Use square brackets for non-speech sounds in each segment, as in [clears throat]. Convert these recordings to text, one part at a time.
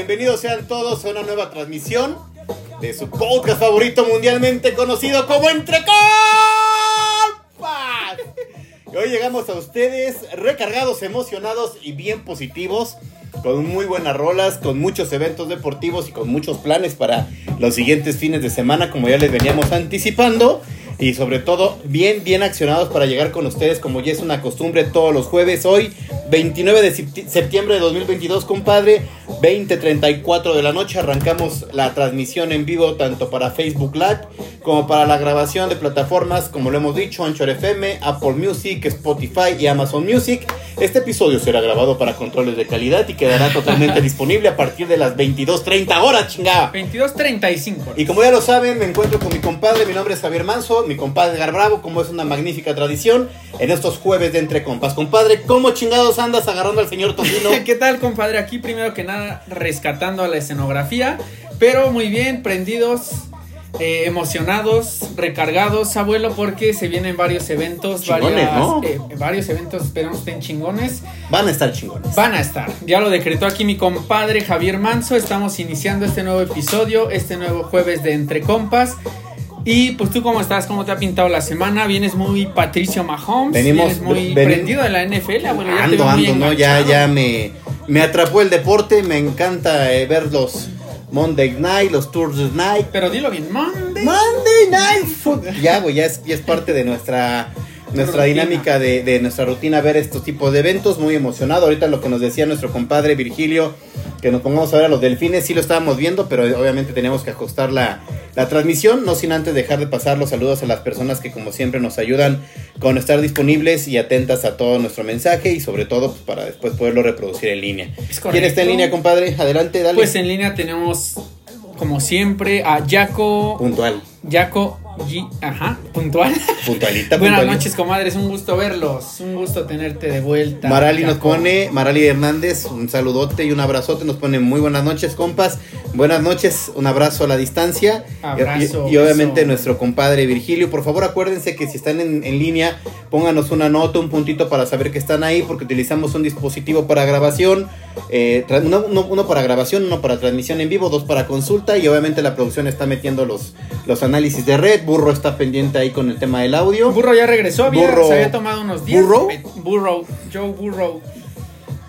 Bienvenidos sean todos a una nueva transmisión de su podcast favorito mundialmente conocido como Entre hoy llegamos a ustedes recargados, emocionados y bien positivos, con muy buenas rolas, con muchos eventos deportivos y con muchos planes para los siguientes fines de semana, como ya les veníamos anticipando. Y sobre todo, bien, bien accionados para llegar con ustedes, como ya es una costumbre todos los jueves. Hoy, 29 de septi- septiembre de 2022, compadre, 20.34 de la noche. Arrancamos la transmisión en vivo tanto para Facebook Live como para la grabación de plataformas, como lo hemos dicho, Anchor FM, Apple Music, Spotify y Amazon Music. Este episodio será grabado para controles de calidad y quedará totalmente [laughs] disponible a partir de las 22.30 horas, chingada. 22.35. Y como ya lo saben, me encuentro con mi compadre, mi nombre es Javier Manso, mi compadre Edgar Bravo, como es una magnífica tradición, en estos jueves de Entre Compas. Compadre, ¿cómo chingados andas agarrando al señor Tocino? [laughs] ¿Qué tal, compadre? Aquí primero que nada rescatando a la escenografía, pero muy bien, prendidos, eh, emocionados, recargados, abuelo, porque se vienen varios eventos, Chingones, varias, ¿no? eh, varios eventos, esperamos estén chingones. Van a estar chingones. Van a estar. Ya lo decretó aquí mi compadre Javier Manso. Estamos iniciando este nuevo episodio, este nuevo jueves de Entre Compas. Y pues tú cómo estás, cómo te ha pintado la semana, vienes muy Patricio Mahomes, Venimos- vienes muy ven- prendido de la NFL, abuelo, ya te Ando, ando, ¿no? Ya, ya me, me atrapó el deporte, me encanta eh, ver los Monday Night, los Thursday Night. Pero dilo bien, Monday. Monday Night Football. Ya, güey, ya es, ya es parte de nuestra, nuestra Rutina. dinámica de, de nuestra rutina ver estos tipos de eventos. Muy emocionado. Ahorita lo que nos decía nuestro compadre Virgilio, que nos pongamos a ver a los delfines, sí lo estábamos viendo, pero obviamente teníamos que ajustar la, la transmisión. No sin antes dejar de pasar los saludos a las personas que, como siempre, nos ayudan con estar disponibles y atentas a todo nuestro mensaje y, sobre todo, pues, para después poderlo reproducir en línea. Es ¿Quién está en línea, compadre? Adelante, dale. Pues en línea tenemos, como siempre, a Jaco. Puntual. Jaco G. Ajá, puntual. Puntualita, [laughs] Buenas puntualita. noches, comadres. Un gusto verlos. Un gusto tenerte de vuelta. Marali nos pone, Marali Hernández, un saludote y un abrazote, nos pone muy buenas noches, compas. Buenas noches, un abrazo a la distancia. Abrazo, Y, y obviamente nuestro compadre Virgilio, por favor acuérdense que si están en, en línea, pónganos una nota, un puntito para saber que están ahí, porque utilizamos un dispositivo para grabación, eh, uno, uno- uno para grabación, uno para transmisión en vivo, dos para consulta, y obviamente la producción está metiendo los, los análisis de red, Burro está pendiente ahí con el tema del audio. Burro ya regresó, había, Burro- se había tomado unos días. ¿Burro? Eh, Burro, Joe Burrow.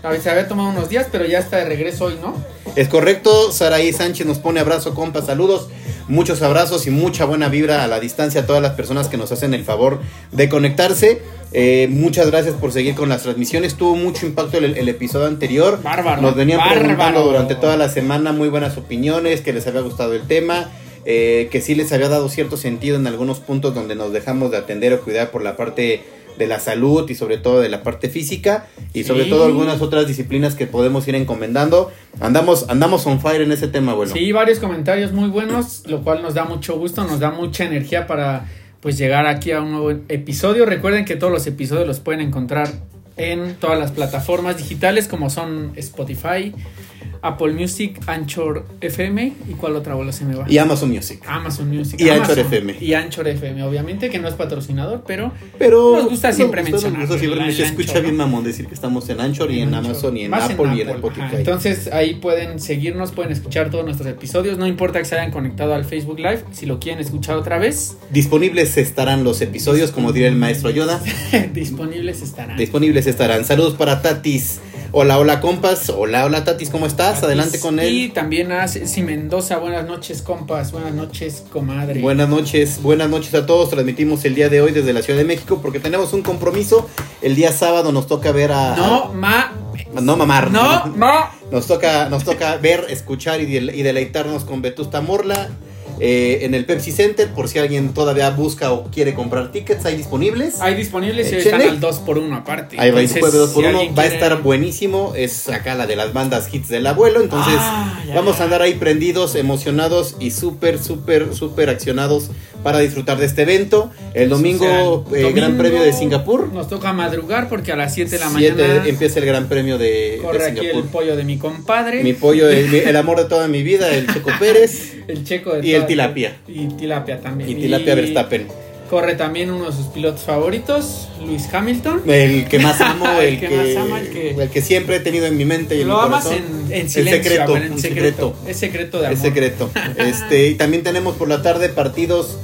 A ver, se había tomado unos días, pero ya está de regreso hoy, ¿no? Es correcto, Saraí Sánchez nos pone abrazo, compa, saludos, muchos abrazos y mucha buena vibra a la distancia a todas las personas que nos hacen el favor de conectarse. Eh, muchas gracias por seguir con las transmisiones, tuvo mucho impacto el, el episodio anterior. Bárbaro. Nos venían bárbaro. preguntando durante toda la semana muy buenas opiniones, que les había gustado el tema, eh, que sí les había dado cierto sentido en algunos puntos donde nos dejamos de atender o cuidar por la parte de la salud y sobre todo de la parte física y sobre Sí. todo algunas otras disciplinas que podemos ir encomendando. Andamos andamos on fire en ese tema, abuelo. Sí, varios comentarios muy buenos, lo cual nos da mucho gusto, nos da mucha energía para pues llegar aquí a un nuevo episodio. Recuerden que todos los episodios los pueden encontrar en todas las plataformas digitales como son Spotify, Apple Music, Anchor FM y cuál otra bola se me va. Y Amazon Music. Amazon Music. Y Amazon. Anchor FM. Y Anchor FM, obviamente que no es patrocinador, pero Pero Nos gusta siempre nos gusta, nos gusta siempre, Anchor, escucha bien mamón decir que estamos en Anchor y en, Anchor. Amazon y en Apple y en Spotify. ajá. Entonces ahí pueden seguirnos, pueden escuchar todos nuestros episodios. No importa que se hayan conectado al Facebook Live, si lo quieren escuchar otra vez, Disponibles estarán los episodios, como diría el maestro Yoda. [laughs] disponibles estarán. Disponibles estarán. Saludos para Tatis. Hola, hola compas. Hola, hola Tatis, ¿cómo estás? Adelante con Y él. también a Ceci Mendoza, buenas noches, compas, buenas noches, comadre. Buenas noches, buenas noches a todos. Transmitimos el día de hoy desde la Ciudad de México porque tenemos un compromiso. El día sábado nos toca ver a. No, ma. No mamar. No, [laughs] ma. Nos toca, nos toca ver, escuchar y, y deleitarnos con Vetusta Morla eh, en el Pepsi Center. Por si alguien todavía busca o quiere comprar tickets, hay disponibles. Hay disponibles y Échenle. están al 2 por 1 aparte. Ahí va, Entonces, jueves 2 por si 1 alguien va a quiere- estar buenísimo. Es acá la de las bandas hits del abuelo. Entonces, Ah, ya. vamos a andar ahí prendidos, emocionados y súper, súper, súper accionados para disfrutar de este evento. El domingo, O sea, eh, domingo Gran Premio de Singapur. Nos toca madrugar porque a las 7 de la mañana empieza el Gran Premio de, de corre aquí el pollo de mi compadre. Mi pollo, el, [laughs] el amor de toda mi vida, el Checo Pérez [laughs] el checo de y el tilapia. Y tilapia también. y Tilapia Verstappen. Corre también uno de sus pilotos favoritos, Luis Hamilton. El que más [laughs] amo, el, El que que, más ama, el que- el que siempre he tenido en mi mente y en Lo mi amas corazón. en, en El secreto, ver, en secreto. Es secreto de amor. Es secreto. [laughs] Este, y también tenemos por la tarde partidos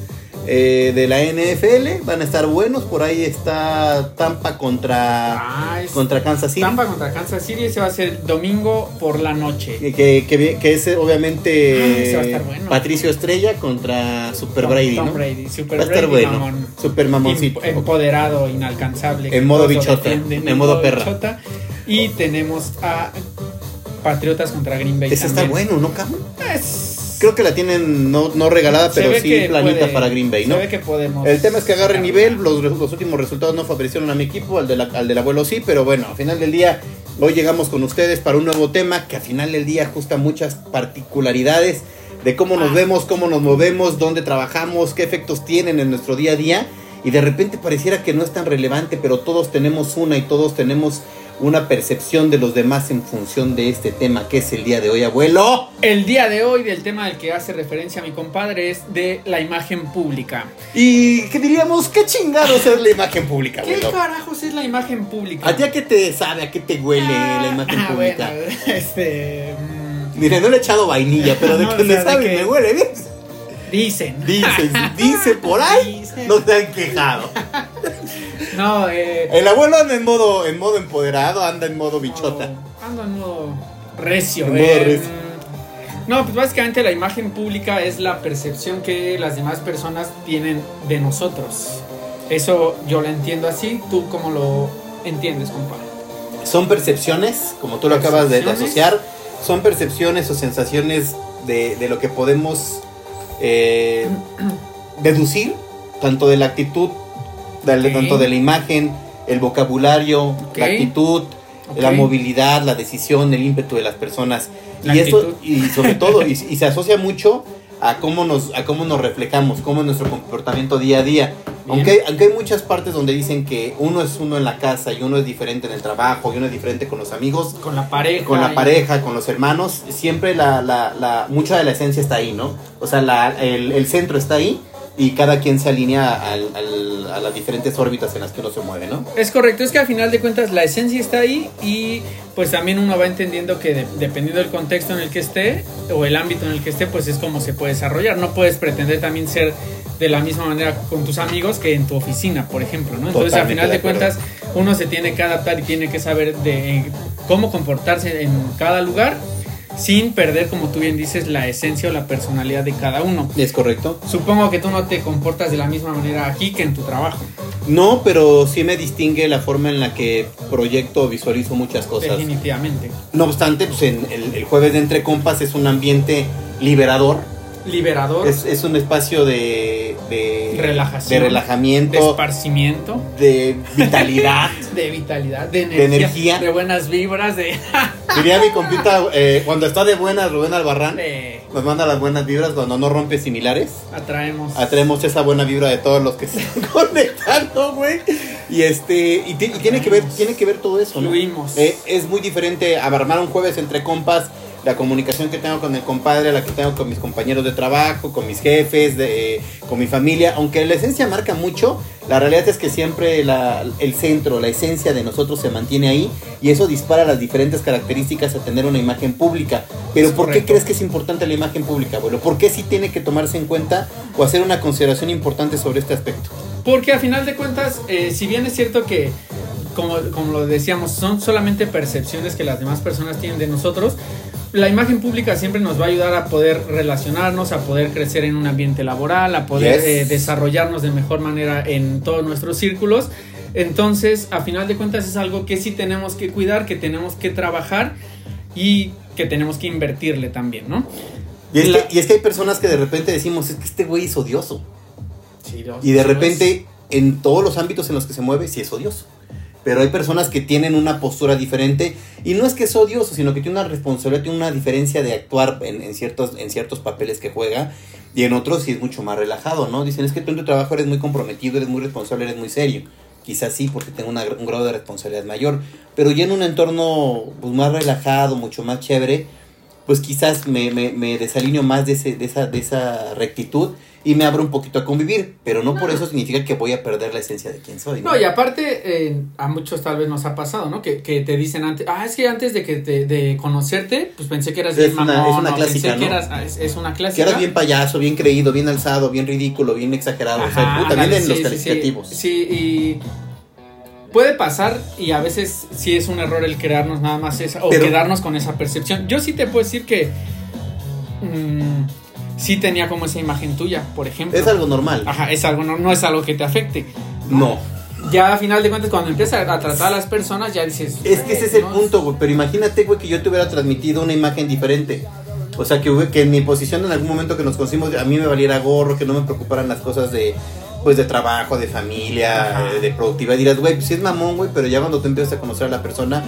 eh, de la NFL. Van a estar buenos. Por ahí está Tampa contra, Ah, es contra Kansas City. Tampa contra Kansas City, ese va a ser domingo por la noche. Que, que, que- es obviamente Ah, ese va a estar bueno. Patricio Estrella contra Super Tom- Brady, Tom ¿no? Brady, Super Va a estar Brady, bueno. mamón. Super mamoncito. Em- Empoderado, inalcanzable. En modo bichota, en modo perra. bichota. Y tenemos a Patriotas contra Green Bay. Ese está bueno, ¿no, cabrón? Es- Creo que la tienen no, no regalada, se pero sí planita puede- para Green Bay, ¿no? Se ve que podemos. El tema es que agarre nivel, los, los últimos resultados no favorecieron a mi equipo, al, de la- al del abuelo sí, pero bueno, al final del día, hoy llegamos con ustedes para un nuevo tema que al final del día ajusta muchas particularidades de cómo nos Ah. vemos, cómo nos movemos, dónde trabajamos, qué efectos tienen en nuestro día a día. Y de repente pareciera que no es tan relevante, pero todos tenemos una y todos tenemos una percepción de los demás en función de este tema que es el día de hoy, abuelo. El día de hoy, del tema del que hace referencia mi compadre, es de la imagen pública. Y que diríamos, qué chingados es la imagen pública, ¿Qué abuelo. carajos es la imagen pública? ¿A ti a qué te sabe, a qué te huele la imagen Ah, pública? bueno, este. mm, Mire, no le he echado vainilla, pero de [laughs] No, que me sabe que- me huele bien. Dicen. Dice, dice por [laughs] ahí, Dicen. no te han quejado. [laughs] No, eh. El abuelo anda en modo, en modo empoderado, anda en modo bichota. no, ando en modo recio. En modo eh, recio. mm, No, pues básicamente la imagen pública es la percepción que las demás personas tienen de nosotros. Eso yo lo entiendo así. ¿Tú cómo lo entiendes, compadre? Son percepciones, como tú lo acabas de, asociar, son percepciones o sensaciones de, de lo que podemos eh, [clears throat] deducir, tanto de la actitud, de- Ok. tanto de la imagen, el vocabulario, Ok. la actitud, Ok. la movilidad, la decisión, el ímpetu de las personas. La y esto, actitud. y sobre [laughs] todo, y, y se asocia mucho a cómo nos, a cómo nos reflejamos, cómo es nuestro comportamiento día a día. Bien. Aunque, aunque hay muchas partes donde dicen que uno es uno en la casa y uno es diferente en el trabajo y uno es diferente con los amigos, Con la pareja. con la y- pareja, con los hermanos, siempre la, la, la, mucha de la esencia está ahí, ¿no? O sea, la, el, el centro está ahí y cada quien se alinea al- al- a las diferentes órbitas en las que uno se mueve, ¿no? Es correcto, es que al final de cuentas la esencia está ahí y pues también uno va entendiendo que de- dependiendo del contexto en el que esté o el ámbito en el que esté, pues es como se puede desarrollar. No puedes pretender también ser de la misma manera con tus amigos que en tu oficina, por ejemplo, ¿no? Entonces al Totalmente final de cuentas uno se tiene que adaptar y tiene que saber de eh, cómo comportarse en cada lugar sin perder, como tú bien dices, la esencia o la personalidad de cada uno. ¿Es correcto? Supongo que tú no te comportas de la misma manera aquí que en tu trabajo. No, pero sí me distingue la forma en la que proyecto o visualizo muchas cosas. Definitivamente. No obstante, pues en el, el jueves de Entre Compas es un ambiente liberador, Liberador. es, es un espacio de, de Relajación. de relajamiento, de esparcimiento, de vitalidad. [laughs] de vitalidad, de energía, de, energía. buenas vibras, de, [laughs] Diría mi compita, eh, cuando está de buenas Rubén Albarrán, nos manda las buenas vibras cuando no rompe similares. atraemos. Atraemos esa buena vibra de todos los que [laughs] se están conectando, güey. Y este, y, ti- y tiene que ver, tiene que ver todo eso, ¿no? Fluimos. Eh, es muy diferente armar un jueves entre compas, la comunicación que tengo con el compadre, la que tengo con mis compañeros de trabajo, con mis jefes, de, eh, con mi familia. Aunque la esencia marca mucho, la realidad es que siempre la- el centro, la esencia de nosotros se mantiene ahí y eso dispara las diferentes características a tener una imagen pública. Pero Es ¿por qué correcto. crees que es importante la imagen pública, abuelo? ¿Por qué sí tiene que tomarse en cuenta o hacer una consideración importante sobre este aspecto? Porque a final de cuentas, eh, si bien es cierto que, como, como lo decíamos, son solamente percepciones que las demás personas tienen de nosotros, la imagen pública siempre nos va a ayudar a poder relacionarnos, a poder crecer en un ambiente laboral, a poder Yes. eh, desarrollarnos de mejor manera en todos nuestros círculos. Entonces, a final de cuentas es algo que sí tenemos que cuidar, que tenemos que trabajar y que tenemos que invertirle también, ¿no? Y es, La- que, y es que hay personas que de repente decimos, es que este güey es odioso. Sí, Y de repente, en todos los ámbitos en los que se mueve, sí es odioso. Pero hay personas que tienen una postura diferente y no es que es odioso, sino que tiene una responsabilidad, tiene una diferencia de actuar en, ciertos, en ciertos papeles que juega y en otros sí es mucho más relajado, ¿no? Dicen, es que tú en tu trabajo eres muy comprometido, eres muy responsable, eres muy serio. Quizás sí, porque tengo un grado de responsabilidad mayor, pero ya en un entorno pues, más relajado, mucho más chévere, pues quizás me, me, me desalineo más de, ese, de, esa, de esa rectitud y me abro un poquito a convivir, pero no, por eso significa que voy a perder la esencia de quién soy. No, y aparte, eh, a muchos tal vez nos ha pasado, ¿no? Que, que te dicen antes, ah, es que antes de que te, de conocerte, pues pensé que eras Es bien una- mamón, es una clásica, pensé que ¿no? eras, ah, es, es una Que clásica. eras bien payaso, bien creído, bien alzado, bien ridículo, bien exagerado. o sea, Ajá, puta, vienen los sí, calificativos. Sí, sí, y puede pasar y a veces sí es un error el crearnos nada más esa o Pero- quedarnos con esa percepción. Yo sí te puedo decir que mm, sí tenía como esa imagen tuya, por ejemplo. Es algo normal. Ajá, es algo, no, no es algo que te afecte. No. Ya a final de cuentas, cuando empiezas a tratar a las personas, ya dices. Es que ese es el "No, punto, güey. Pero imagínate, güey, que yo te hubiera transmitido una imagen diferente. O sea, que, que en mi posición en algún momento que nos conocimos, a mí me valiera gorro, que no me preocuparan las cosas de, pues, de trabajo, de familia, Ajá. eh, de productividad. Dirás, güey, pues sí es mamón, güey, pero ya cuando tú empiezas a conocer a la persona,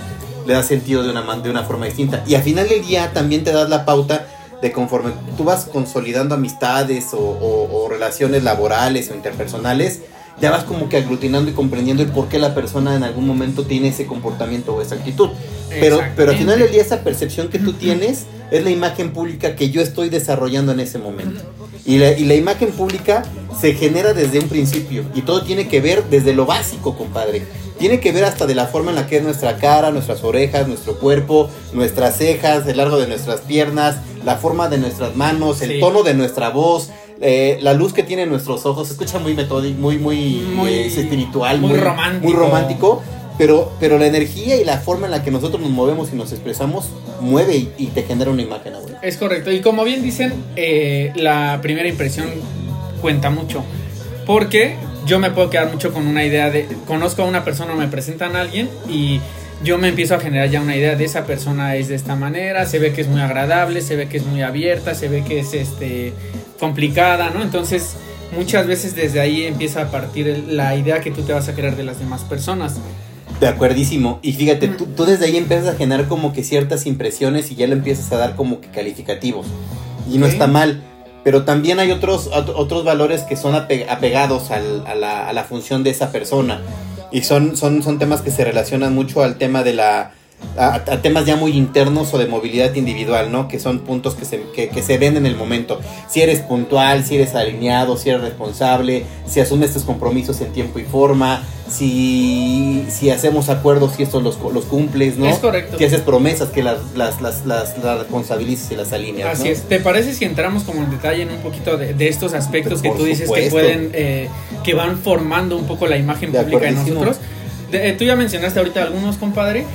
le da sentido de una, de una forma distinta. Y al final del día también te das la pauta de conforme tú vas consolidando amistades o, o- o relaciones laborales o interpersonales, ya vas como que aglutinando y comprendiendo el por qué la persona en algún momento tiene ese comportamiento o esa actitud. Pero, pero al final del día esa percepción que tú tienes es la imagen pública que yo estoy desarrollando en ese momento. Y la, y la imagen pública se genera desde un principio y todo tiene que ver desde lo básico, compadre. Tiene que ver hasta de la forma en la que es nuestra cara, nuestras orejas, nuestro cuerpo, nuestras cejas, el largo de nuestras piernas, la forma de nuestras manos, el Sí. tono de nuestra voz, eh, la luz que tienen nuestros ojos. Se escucha muy metódico, muy, muy, Muy- eh, espiritual, muy muy, romántico. muy romántico. Pero, pero la energía y la forma en la que nosotros nos movemos y nos expresamos mueve y, y te genera una imagen, güey. Es correcto. Y como bien dicen, eh, la primera impresión cuenta mucho. Porque yo me puedo quedar mucho con una idea de. Conozco a una persona me presentan a alguien y yo me empiezo a generar ya una idea de esa persona es de esta manera. Se ve que es muy agradable, se ve que es muy abierta, se ve que es este complicada, ¿no? Entonces. Muchas veces desde ahí empieza a partir la idea que tú te vas a crear de las demás personas. De acuerdísimo. Y fíjate, tú, tú desde ahí empiezas a generar como que ciertas impresiones y ya le empiezas a dar como que calificativos. Y no está mal. Pero también hay otros, ot- otros valores que son ape- apegados al- a, la, a la función de esa persona. Y son, son, son temas que se relacionan mucho al tema de la... A, a temas ya muy internos o de movilidad individual, ¿no? Que son puntos que se, que, que se ven en el momento. Si eres puntual, si eres alineado, si eres responsable, si asumes tus compromisos en tiempo y forma, si, si hacemos acuerdos, si estos los, los cumples, ¿no? Es correcto. Si haces promesas, que las, las, las, las, las responsabilices y las alineas, Así ¿no? es. ¿Te parece si entramos como en detalle en un poquito de, de estos aspectos que tú dices que pueden, eh, que van formando un poco la imagen De pública de nosotros? De- eh, tú ya mencionaste ahorita algunos, compadre.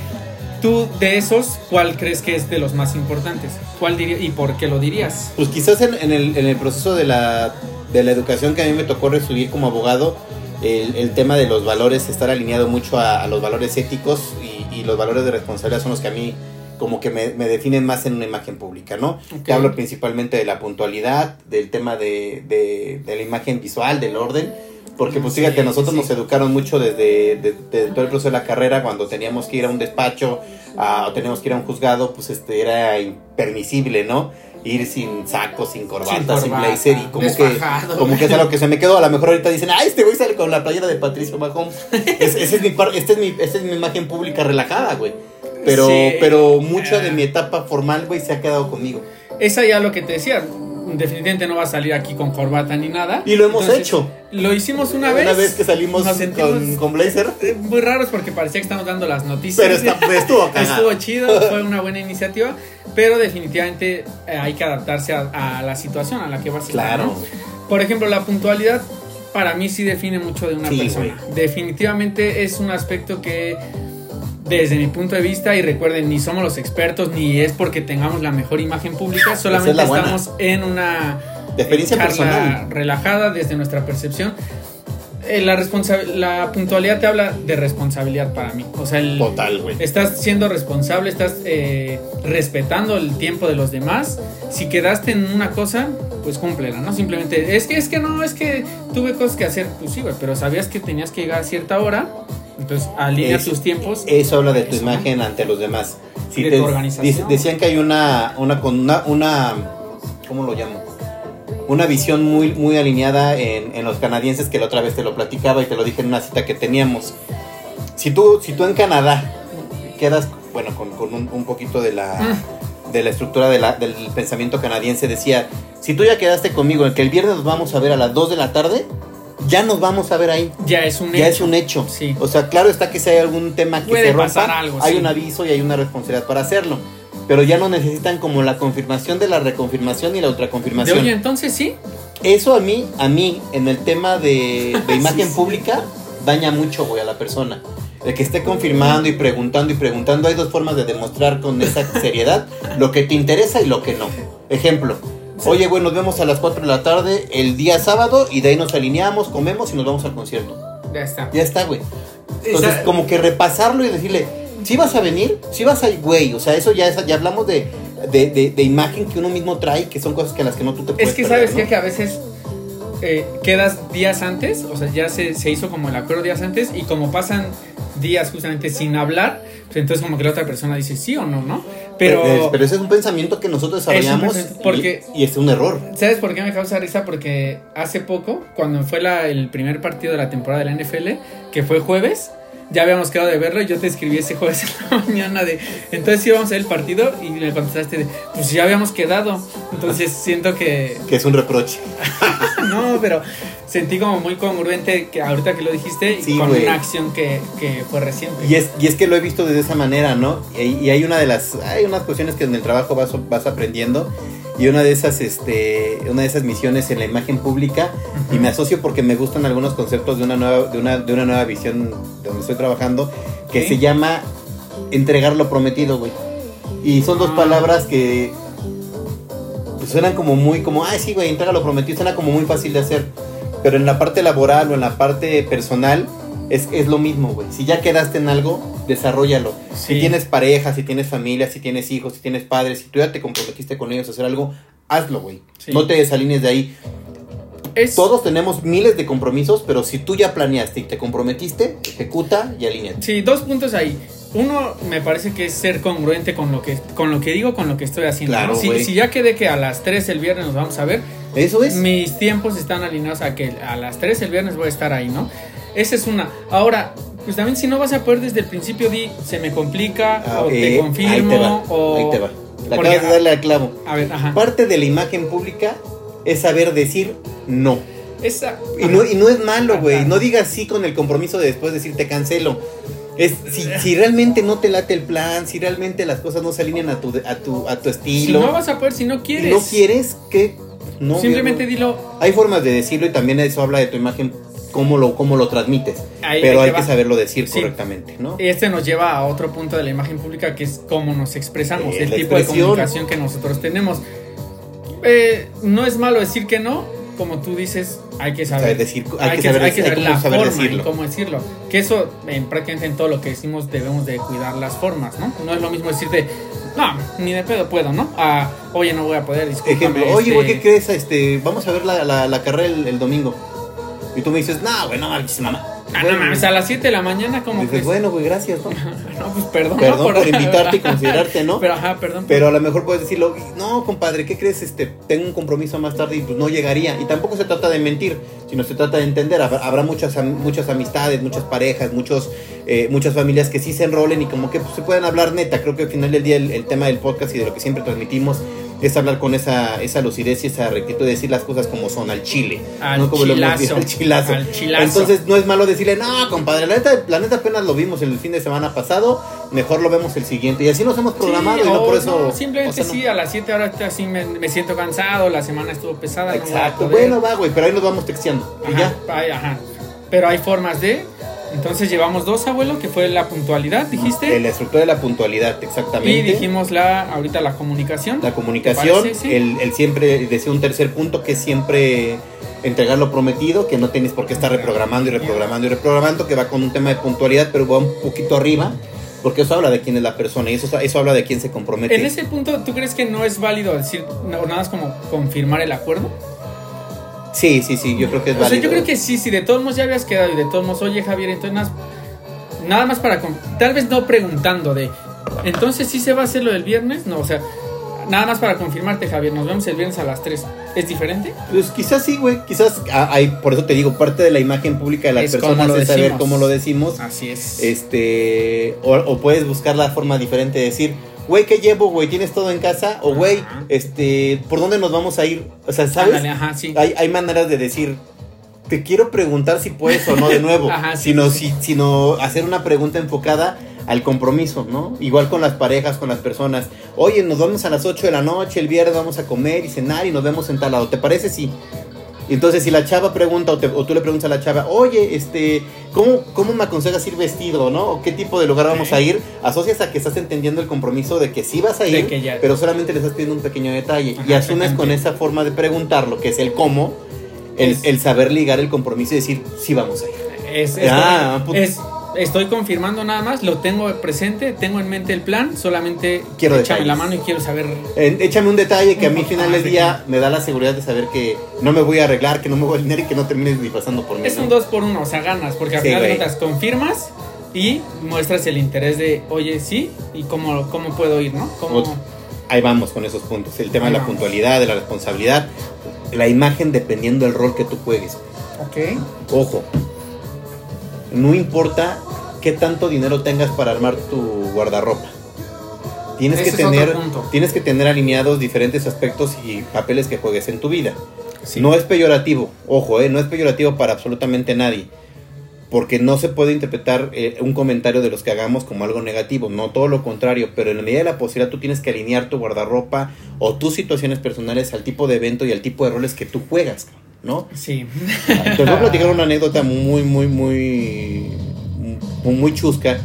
Tú de esos, ¿cuál crees que es de los más importantes? ¿Cuál diría y por qué lo dirías? Pues quizás en, en el, en el proceso de la, de la educación que a mí me tocó recibir como abogado, el, el tema de los valores, estar alineado mucho a, a los valores éticos y, y los valores de responsabilidad son los que a mí como que me, me definen más en una imagen pública, ¿no? Ok. Te hablo principalmente de la puntualidad, del tema de, de, de la imagen visual, del orden, porque pues fíjate, nosotros sí. nos educaron mucho desde, de- desde todo el proceso de la carrera, cuando teníamos que ir a un despacho ah, o teníamos que ir a un juzgado, pues este era impermisible, ¿no? Ir sin saco, sin corbata, sin, corbata, blazer y como que, como que es algo que se me quedó. A lo mejor ahorita dicen, ah, este güey sale con la playera de Patricio Mahomes. Es, ese es mi, par- es mi, esta es mi imagen pública relajada, güey. Pero, Sí. pero mucho de Ah. mi etapa formal, güey, se ha quedado conmigo. Esa ya lo que te decía. Definitivamente no va a salir aquí con corbata ni nada. Y lo hemos Entonces, hecho. Lo hicimos una vez. Una vez que salimos con, con blazer. eh, muy raros porque parecía que estamos dando las noticias. Pero está, [laughs] estuvo. Estuvo chido, [laughs] fue una buena iniciativa, pero definitivamente eh, hay que adaptarse a, a la situación a la que vas a estar, Claro. ¿no? Por ejemplo, la puntualidad para mí sí define mucho de una Sí, persona. Definitivamente es un aspecto que desde mi punto de vista y recuerden ni somos los expertos ni es porque tengamos la mejor imagen pública, solamente estamos en una De experiencia personal. relajada desde nuestra percepción. Eh, la, responsa- la puntualidad te habla de responsabilidad para mí. O sea, el, Total, güey. Estás siendo responsable, estás eh, respetando el tiempo de los demás. Si quedaste en una cosa, pues cúmplela, ¿no? Simplemente, es que, es que no, es que tuve cosas que hacer, pues sí, güey, pero sabías que tenías que llegar a cierta hora, entonces alinea tus tiempos. Eso habla de tu Eso, imagen ante los demás. De tu organización. decían que hay una, una, una, una, ¿cómo lo llamo? Una visión muy, muy alineada en, en los canadienses que la otra vez te lo platicaba y te lo dije en una cita que teníamos. Si tú, si tú en Canadá quedas, bueno, con, con un, un poquito de la, Mm. de la estructura de la- del pensamiento canadiense decía, si tú ya quedaste conmigo en que el viernes nos vamos a ver a las 2 de la tarde, ya nos vamos a ver ahí. Ya es un Ya hecho. es un hecho. Sí. O sea, claro está que si hay algún tema que Puede se rompa, pasar algo, hay sí. un aviso y hay una responsabilidad para hacerlo. Pero ya no necesitan como la confirmación de la reconfirmación y la De ultraconfirmación. oye, entonces sí. Eso a mí, a mí, en el tema de, de [laughs] imagen pública, daña mucho, güey, a la persona. De que esté confirmando y preguntando y preguntando. Hay dos formas de demostrar con esa [laughs] seriedad lo que te interesa y lo que no. Ejemplo. Oye, güey, nos vemos a las 4 de la tarde el día sábado y de ahí nos alineamos, comemos y nos vamos al concierto. Ya está. Ya está, güey. Entonces, Esa- como que repasarlo y decirle, si vas a venir, si vas a ir, güey. O sea, eso ya, es, ya hablamos de, de, de- de imagen que uno mismo trae, que son cosas que a las que no tú te puedes Es que perder, sabes que a veces eh, quedas días antes, o sea, ya se, se hizo como el acuerdo días antes y como pasan días justamente sin hablar, pues entonces como que la otra persona dice sí o no, ¿no? Pero, Pero, pero ese es un pensamiento que nosotros desarrollamos porque- y, y es un error. ¿sabes por qué me causa risa? Porque hace poco, cuando fue la, el primer partido de la temporada de la NFL, que fue jueves, ya habíamos quedado de verlo y yo te escribí ese jueves en la [laughs] mañana de, entonces sí vamos a ver el partido y me contestaste de, pues ya habíamos quedado. Entonces siento que, Que es un reproche. [laughs] no, pero sentí como muy congruente que ahorita que lo dijiste Sí, con una acción que, que fue reciente. Y es, y es que lo he visto de esa manera, ¿no? Y, y hay una de las, hay unas cuestiones que en el trabajo vas, vas aprendiendo. Y una de esas, este, una de esas misiones en la imagen pública, y me asocio porque me gustan algunos conceptos de una nueva, de una, de una nueva visión de donde estoy trabajando, que se llama entregar lo prometido, güey. Y son dos Ah. palabras que pues, suenan como muy, como, ay, sí, güey, entrega lo prometido, suena como muy fácil de hacer. Pero en la parte laboral o en la parte personal es, es lo mismo, güey. Si ya quedaste en algo, desarrollalo. Sí. Si tienes pareja, si tienes familia, si tienes hijos, si tienes padres, si tú ya te comprometiste con ellos a hacer algo, hazlo, güey. Sí. No te desalines de ahí. Es- Todos tenemos miles de compromisos, pero si tú ya planeaste y te comprometiste, ejecuta y alíñate. Sí, dos puntos ahí. Uno, me parece que es ser congruente con lo que, con lo que digo, con lo que estoy haciendo. Claro, ¿no? si, güey. si ya quedé que a las 3 el viernes nos vamos a ver, Eso es. mis tiempos están alineados a que a las 3 el viernes voy a estar ahí, ¿no? Esa es una. Ahora, pues también si no vas a poder desde el principio, di, se me complica, Ah, o eh, te confirmo, ahí te va, o... Ahí te va. Porque- acabas de darle al clavo. A ver, ajá. Parte de la imagen pública es saber decir no. Esa... Y no, y no es malo, güey. No digas sí con el compromiso de después decir te cancelo. Es, si, si realmente no te late el plan, si realmente las cosas no se alinean a tu, a tu, a tu Si estilo, no vas a poder, si no quieres. no quieres, que no. Simplemente dilo. Hay formas de decirlo y también eso habla de tu imagen, cómo lo, cómo lo transmites. Ahí- pero ahí hay que saberlo decir Sí. correctamente, ¿no? Este nos lleva a otro punto de la imagen pública que es cómo nos expresamos, Eh, el tipo de comunicación que nosotros tenemos. Eh, no es malo decir que no, como tú dices, hay que sea, saber. decir, hay, que saber, hay que hay saber cómo la saber forma decirlo. y cómo decirlo. Que eso, en, prácticamente en todo lo que decimos, debemos de cuidar las formas, ¿no? No es lo mismo decirte, no, ni de pedo puedo, ¿no? Oye, no voy a poder, discúlpame. Ejemplo, oye, este, ¿qué crees? Este, vamos a ver la, la, la carrera el, el domingo. Y tú me dices, no, güey, no, manches, mamá. Ah, no mames, a las 7 de la mañana, como Dices, que. bueno, güey, gracias, ¿no? [laughs] no, pues perdón. Perdón por invitarte y [laughs] considerarte, ¿no? Pero ajá, perdón. Pero a lo mejor puedes decirlo, no, compadre, ¿qué crees? Este, tengo un compromiso más tarde y pues no llegaría. Y tampoco se trata de mentir, sino se trata de entender. Habrá, muchas, muchas amistades, muchas parejas, muchos, eh, muchas familias que sí se enrolen y como que pues, se pueden hablar neta. Creo que al final del día el, el tema del podcast y de lo que siempre transmitimos es hablar con esa, esa lucidez y esa rectitud de decir las cosas como son, al chile. Al no como lo hemos chilazo. dicho, [laughs] al chilazo. Al chilazo. Entonces no es malo decirle, no, compadre, la neta, la neta apenas lo vimos el fin de semana pasado, mejor lo vemos el siguiente. Y así nos hemos programado Sí, y no o por eso... no, simplemente o sea, no- sí, a las 7 horas así me, me siento cansado, la semana estuvo pesada. Exacto, bueno, va, güey, pero ahí nos vamos texteando. Y ya. ajá. Pero hay formas de. Entonces llevamos dos, abuelo, que fue la puntualidad, dijiste. La estructura de la puntualidad, exactamente. y dijimos la ahorita la comunicación. la comunicación, ¿Te parece? Sí. el, el siempre, decía un tercer punto que es siempre entregar lo prometido, que no tienes por qué estar reprogramando y reprogramando y reprogramando, que va con un tema de puntualidad, pero va un poquito arriba, porque eso habla de quién es la persona y eso, eso habla de quién se compromete. En ese punto, ¿tú crees que no es válido decir nada más como confirmar el acuerdo? Sí, sí, sí, yo creo que es O sea, válido. yo creo que sí, si de todos modos ya habías quedado y de todos modos, oye Javier, entonces nada, más para, con- tal vez no preguntando de, entonces sí se va a hacer lo del viernes, no, o sea, nada más para confirmarte Javier, nos vemos el viernes a las 3, ¿es diferente? Pues quizás sí, güey, quizás ah, hay, por eso te digo, parte de la imagen pública de las Es personas es saber cómo lo decimos. Así es. Este, o, o puedes buscar la forma diferente de decir, güey, ¿qué llevo, güey? ¿Tienes todo en casa? O, güey, este, ¿por dónde nos vamos a ir? O sea, ¿sabes? Ándale, ajá, sí. Hay, hay maneras de decir, te quiero preguntar si puedes o no de nuevo, [laughs] Ajá, sí, sino, sí, Si, sino hacer una pregunta enfocada al compromiso, ¿no? Igual con las parejas, con las personas. Oye, nos vamos a las 8 de la noche, el viernes vamos a comer y cenar y nos vemos en tal lado. ¿Te parece? Sí. Entonces, si la chava pregunta o, te- o tú le preguntas a la chava, oye, este, ¿cómo, ¿cómo me aconsejas ir vestido, no? ¿O qué tipo de lugar vamos a ir? Asocias a que estás entendiendo el compromiso de que sí vas a ir, ya- pero solamente le estás pidiendo un pequeño detalle. y asumes con esa forma de preguntar lo que es el cómo, el, Es- el saber ligar el compromiso y decir, sí vamos a ir. Es, es Ah, correcto. put- Es- estoy confirmando nada más, lo tengo presente, tengo en mente el plan, solamente Quiero échame detalles. la mano y quiero saber. Eh, échame un detalle que a mí al final del de día me da la seguridad de saber que no me voy a arreglar, que no me voy a alinear y que no termines ni pasando por mí. Es ¿no? un 2 por 1 o sea, ganas, porque al Sí, final de cuentas confirmas y muestras el interés de, oye, sí, y cómo, cómo puedo ir, ¿no? ¿Cómo- Otro. Ahí vamos con esos puntos. El tema Ahí de la vamos. puntualidad, de la responsabilidad, la imagen dependiendo del rol que tú juegues. Ok. Ojo, no importa qué tanto dinero tengas para armar tu guardarropa. Tienes Ese que tener tienes que tener alineados diferentes aspectos y papeles que juegues en tu vida. Sí. No es peyorativo, ojo, eh, no es peyorativo para absolutamente nadie. Porque no se puede interpretar eh, un comentario de los que hagamos como algo negativo, no todo lo contrario, pero en la medida de la posibilidad tú tienes que alinear tu guardarropa o tus situaciones personales al tipo de evento y al tipo de roles que tú juegas, ¿no? Sí. Te voy a platicar una anécdota muy, muy, muy, muy, chusca,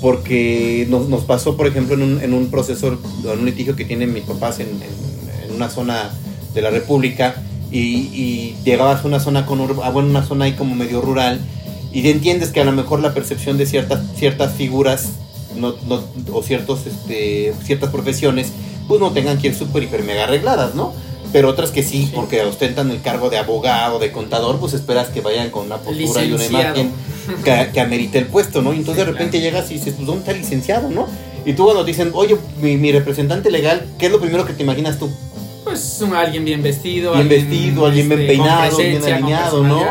porque nos, nos pasó, por ejemplo, en un, en un proceso, en un litigio que tienen mis papás en, en- en una zona de la República, y, y llegabas a una zona con ah, bueno, una zona ahí como medio rural, y entiendes que a lo mejor la percepción de ciertas, ciertas figuras no, no- o ciertos, este, ciertas profesiones, pues no tengan que ir súper, hiper, mega arregladas, ¿no? Pero otras que sí, Sí. porque ostentan el cargo de abogado, de contador, pues esperas que vayan con una postura y una imagen que, que amerite el puesto, ¿no? Y entonces de repente llegas y dices, pues ¿dónde está el licenciado, no? Y tú cuando te dicen, oye, mi, mi representante legal, ¿qué es lo primero que te imaginas tú? Pues un, alguien bien vestido. Bien vestido, alguien bien este, peinado, bien alineado, ¿no?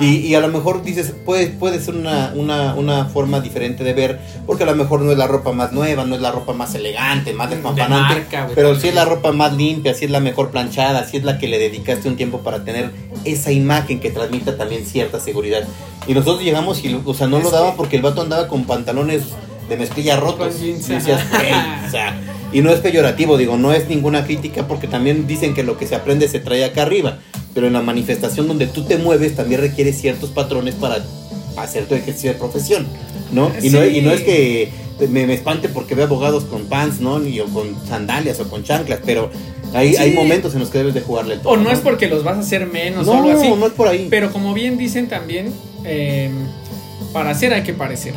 Y, y a lo mejor dices, puede, puede ser una, una, una forma diferente de ver, porque a lo mejor no es la ropa más nueva, no es la ropa más elegante, más De despampanante, marca, pero también. sí es la ropa más limpia, sí es la mejor planchada, sí es la que le dedicaste un tiempo para tener esa imagen que transmita también cierta seguridad. Y nosotros llegamos y, o sea, no Es lo daba que- porque el vato andaba con pantalones de mezclilla rotos. Jeans, Y decías, ajá. "Güey", o sea, y no es peyorativo, digo, no es ninguna crítica porque también dicen que lo que se aprende se trae acá arriba. Pero en la manifestación donde tú te mueves también requiere ciertos patrones para hacer tu ejercicio de profesión, ¿no? Y, no, y no es que me, me espante porque veo abogados con pants, ¿no? Ni o con sandalias o con chanclas, pero hay, Sí. hay momentos en los que debes de jugarle el O no es porque los vas a hacer menos no, o algo así. no es por ahí. Pero como bien dicen también, eh, para hacer hay que parecer.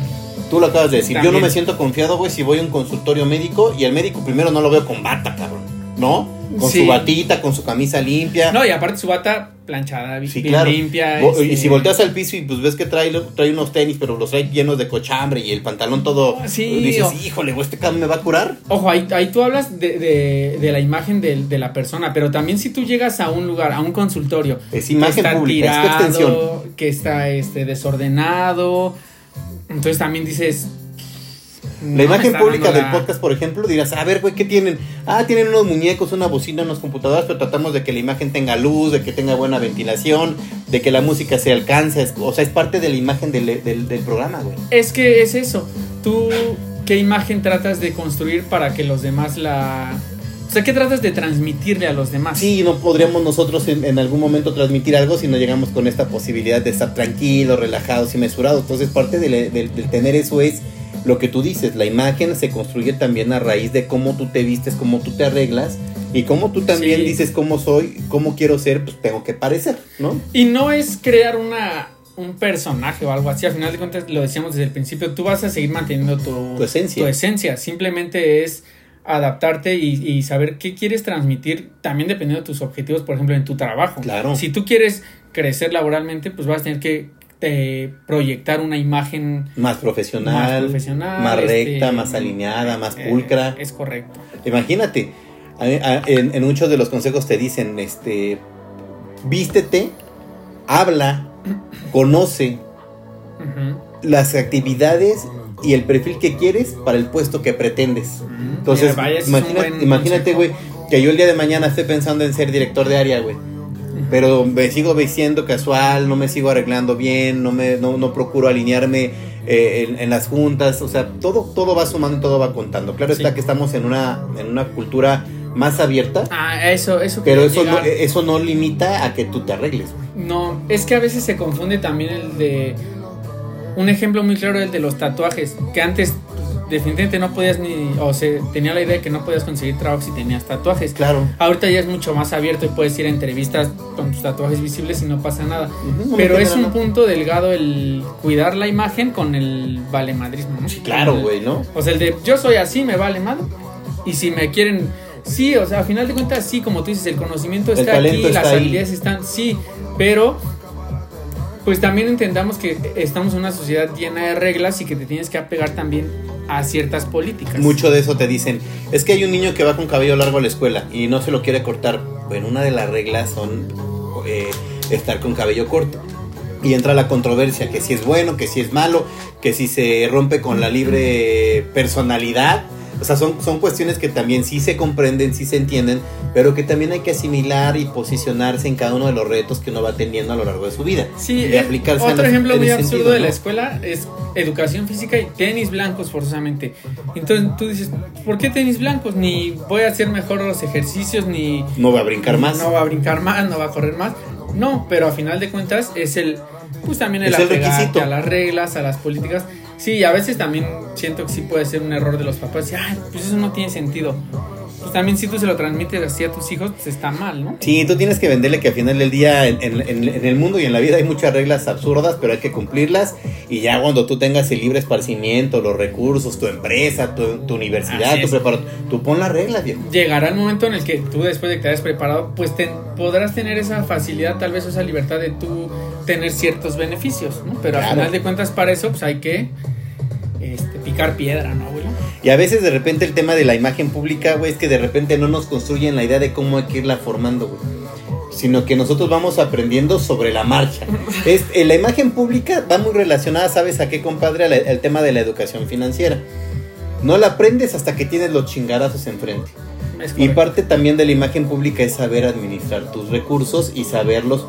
Tú lo acabas de decir. Yo no me siento confiado, güey, si voy a un consultorio médico y el médico primero no lo veo con bata, cabrón. ¿No? Con Sí. su batita, con su camisa limpia. No, y aparte su bata planchada, Sí, bien claro. limpia. Y este, si volteas al piso y pues ves que trae, trae unos tenis, pero los trae llenos de cochambre y el pantalón todo. Sí, dices, o- híjole, güey, este cabrón me va a curar. Ojo, ahí, ahí tú hablas de, de- de la imagen de, la persona, pero también si tú llegas a un lugar, a un consultorio, Es imagen que está pública, es tirado, extensión. que está este, desordenado, entonces también dices... La no imagen pública del la- podcast, por ejemplo, dirás, a ver, güey, ¿qué tienen? Ah, tienen unos muñecos, una bocina, unas computadoras, pero tratamos de que la imagen tenga luz, de que tenga buena ventilación, de que la música se alcance. o sea, es parte de la imagen del, del- del programa, güey. Es que es eso. Tú, ¿qué imagen tratas de construir para que los demás la... Sea, ¿qué tratas de transmitirle a los demás? Sí, no podríamos nosotros en, en algún momento transmitir algo si no llegamos con esta posibilidad de estar tranquilos, relajados y mesurados. Entonces, parte del, del tener eso es lo que tú dices. La imagen se construye también a raíz de cómo tú te vistes, cómo tú te arreglas y cómo tú también Sí. dices cómo soy, cómo quiero ser, pues tengo que parecer, ¿no? Y no es crear una un personaje o algo así. Al final de cuentas, lo decíamos desde el principio, tú vas a seguir manteniendo tu, Tu esencia. tu esencia. Simplemente es adaptarte y, y saber qué quieres transmitir, también dependiendo de tus objetivos, por ejemplo, en tu trabajo. Claro. Si tú quieres crecer laboralmente, pues vas a tener que eh, proyectar una imagen Más profesional, más profesional. más este, recta, más alineada, más eh, pulcra. es correcto. Imagínate, en, en muchos de los consejos te dicen, este, vístete, habla, conoce las actividades y el perfil que quieres para el puesto que pretendes. Entonces, mira, vaya, imagina- imagínate, güey, que yo el día de mañana esté pensando en ser director de área, güey. Pero me sigo vistiendo casual, no me sigo arreglando bien, no me no, no procuro alinearme eh, en, en las juntas, o sea, todo todo va sumando y todo va contando. Claro Sí. está que estamos en una en una cultura más abierta, Ah, eso, eso pero eso no, eso no limita a que tú te arregles. güey. No, es que a veces se confunde también el de. Un ejemplo muy claro el de los tatuajes. Que antes, definitivamente no podías ni. O se tenía la idea de que no podías conseguir trabajo si tenías tatuajes. Claro. Ahorita ya es mucho más abierto y puedes ir a entrevistas con tus tatuajes visibles y no pasa nada. Pero es un nada. punto delgado el cuidar la imagen con el valemadrismo, ¿no? Claro, güey, ¿no? O sea, el de yo soy así, me vale madre. Y si me quieren. Sí, o sea, a final de cuentas, sí, como tú dices, el conocimiento El está aquí, las ahí. habilidades están, sí, pero. Pues también entendamos que estamos en una sociedad llena de reglas y que te tienes que apegar también a ciertas políticas. Mucho de eso te dicen. Es que hay un niño que va con cabello largo a la escuela y no se lo quiere cortar. Bueno, una de las reglas son eh, estar con cabello corto. Y entra la controversia, que si es bueno, que si es malo, que si se rompe con la libre personalidad. O sea, son, son cuestiones que también sí se comprenden, sí se entienden, pero que también hay que asimilar y posicionarse en cada uno de los retos que uno va teniendo a lo largo de su vida. Sí, y eh, aplicarse otro los- ejemplo muy absurdo sentido, de la escuela es educación física y tenis blancos forzosamente. Entonces tú dices, ¿por qué tenis blancos? Ni voy a hacer mejor los ejercicios, ni No va a brincar más. no va a brincar más, no va a correr más. No, pero a final de cuentas es el, pues también el Es apegarte a las reglas, a las políticas. Sí, a veces también siento que sí puede ser un error de los papás. y, Ay, pues eso no tiene sentido. Pues también si tú se lo transmites así a tus hijos, pues está mal, ¿no? Sí, tú tienes que venderle que al final del día en, en- en- en el mundo y en la vida hay muchas reglas absurdas, pero hay que cumplirlas. Y ya cuando tú tengas el libre esparcimiento, los recursos, tu empresa, tu, tu universidad, tu preparación, tú pon las reglas, viejo. llegará el momento en el que tú después de que te hayas preparado, pues ten- podrás tener esa facilidad, tal vez esa libertad de tú tener ciertos beneficios, ¿no? Pero al Claro. final de cuentas para eso pues hay que este, picar piedra, ¿no, güey? Y a veces de repente el tema de la imagen pública, güey, es que de repente no nos construyen la idea de cómo hay que irla formando, güey. Sino que nosotros vamos aprendiendo sobre la marcha. [laughs] Es, eh, la imagen pública va muy relacionada, ¿sabes a qué, compadre? Al, al tema de la educación financiera. No la aprendes hasta que tienes los chingarazos enfrente. Y parte también de la imagen pública es saber administrar tus recursos y saberlos,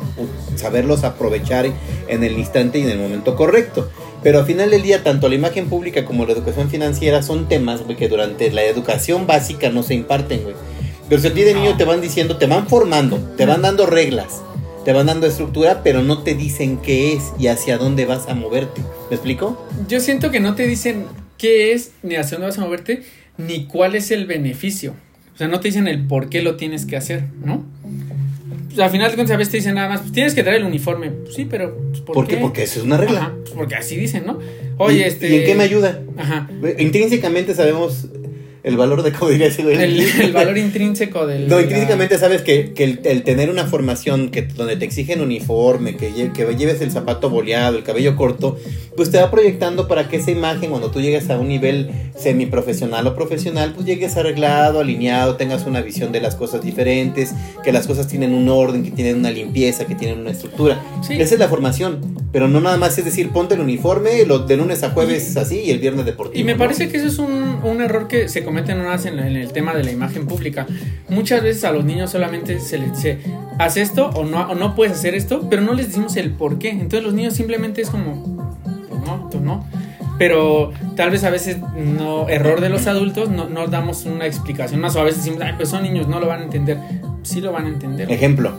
saberlos aprovechar en el instante y en el momento correcto. Pero al final del día, tanto la imagen pública como la educación financiera son temas güey, que durante la educación básica no se imparten, güey. Pero si a ti de niño te van diciendo, te van formando, te van dando reglas, te van dando estructura, pero no te dicen qué es y hacia dónde vas a moverte. ¿Me explico? Yo siento que no te dicen qué es, ni hacia dónde vas a moverte, ni cuál es el beneficio. O sea, no te dicen el por qué lo tienes que hacer, ¿no? Pues, al final de cuentas a veces te dicen nada más, pues tienes que traer el uniforme. Pues, sí, pero pues, ¿por, ¿Por qué? Porque eso es una regla. Ajá, pues, porque así dicen, ¿no? Oye, ¿Y, este... ¿Y en qué me ayuda? Ajá. Intrínsecamente sabemos el valor de, como diría ese güey. El, [laughs] el valor intrínseco del... No, intrínsecamente sabes que, que el, el tener una formación que, donde te exigen uniforme, que, lle- que lleves el zapato boleado, el cabello corto, pues te va proyectando para que esa imagen, cuando tú llegues a un nivel semiprofesional o profesional, pues llegues arreglado, alineado, tengas una visión de las cosas diferentes, que las cosas tienen un orden, que tienen una limpieza, que tienen una estructura. Sí. Esa es la formación, pero no nada más es decir, ponte el uniforme lo, de lunes a jueves así y el viernes deportivo. Y me ¿no? parece que eso es un, un error que se comete no más en, en el tema de la imagen pública. Muchas veces a los niños solamente se les dice, haz esto o no, o no puedes hacer esto, pero no les decimos el por qué. Entonces los niños simplemente es como, pues no, tú no. Pero tal vez a veces, no, error de los adultos, no, no damos una explicación más. O a veces decimos, ay, pues son niños, no lo van a entender. Sí lo van a entender. Ejemplo,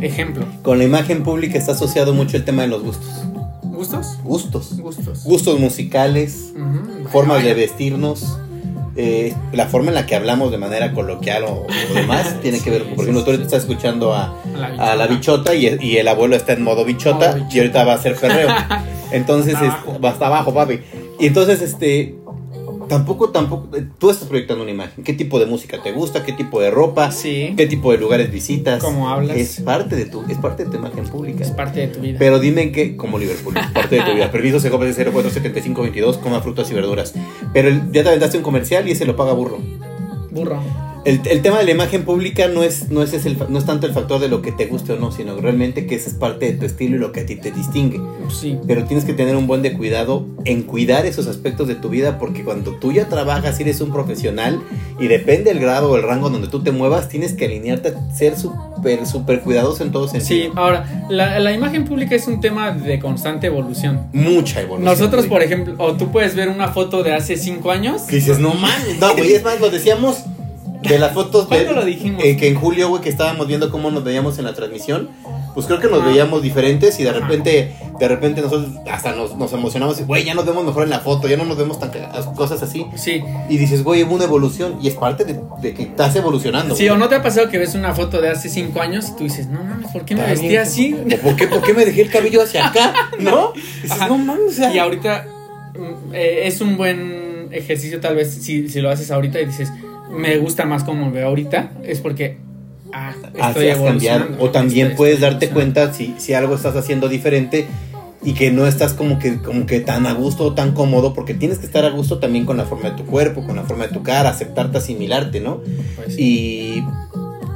Ejemplo. con la imagen pública está asociado mucho el tema de los gustos. ¿Gustos? Gustos. Gustos. Gustos musicales, Ujú. formas de vestirnos, eh, la forma en la que hablamos de manera coloquial o, o demás, [laughs] tiene que ver, Sí, por ejemplo, tú ahorita estás escuchando a, la a la bichota y, y el abuelo está en modo bichota, Modo bichota. y ahorita va a hacer perreo. [laughs] Entonces, Hasta es- abajo. va hasta abajo, papi. Y entonces, este, tampoco, tampoco, eh, tú estás proyectando una imagen. ¿Qué tipo de música te gusta? ¿Qué tipo de ropa? Sí. ¿Qué tipo de lugares visitas? ¿Cómo hablas? Es parte de tu, es parte de tu imagen pública. Es parte de tu vida. Pero dime que, como Liverpool, es parte de tu vida. Permiso se copia 047522, coma frutas y verduras. Pero el- ya te aventaste un comercial y ese lo paga burro. Burro. El, el tema de la imagen pública no es, no, es, es el, no es tanto el factor de lo que te guste o no, sino realmente que esa es parte de tu estilo y lo que a ti te distingue. Sí. Pero tienes que tener un buen de cuidado en cuidar esos aspectos de tu vida porque cuando tú ya trabajas y eres un profesional y depende el grado o el rango donde tú te muevas, tienes que alinearte a ser súper, súper cuidadoso en todo Sí, sentido. ahora, la, la imagen pública es un tema de constante evolución. Mucha evolución. Nosotros, güey. por ejemplo, o tú puedes ver una foto de hace cinco años. Que dices, no mames. No, güey, es más, lo decíamos de las fotos de, ¿Cuándo lo dijimos? eh, que en julio, güey, que estábamos viendo cómo nos veíamos en la transmisión. Pues creo que nos Ah. veíamos diferentes y de repente, de repente nosotros hasta nos, nos emocionamos. y, Güey, ya nos vemos mejor en la foto, ya no nos vemos tan cosas así. Sí. Y dices, güey, hubo una evolución y es parte de, de que estás evolucionando. Sí, güey. o no te ha pasado que ves una foto de hace cinco años y tú dices, no mames, ¿por qué me vestí así? ¿O ¿Por qué, ¿Por qué me dejé el cabello hacia acá? [laughs] ¿No? Dices, Ajá. no mames, o sea, Y ahorita mm, eh, es un buen ejercicio tal vez si, si lo haces ahorita y dices, me gusta más como me veo ahorita, es porque ah, estoy. O también Estoy- puedes darte cuenta si, si algo estás haciendo diferente y que no estás como que, como que tan a gusto o tan cómodo, porque tienes que estar a gusto también con la forma de tu cuerpo, con la forma de tu cara, aceptarte, asimilarte, ¿no? Pues, Y,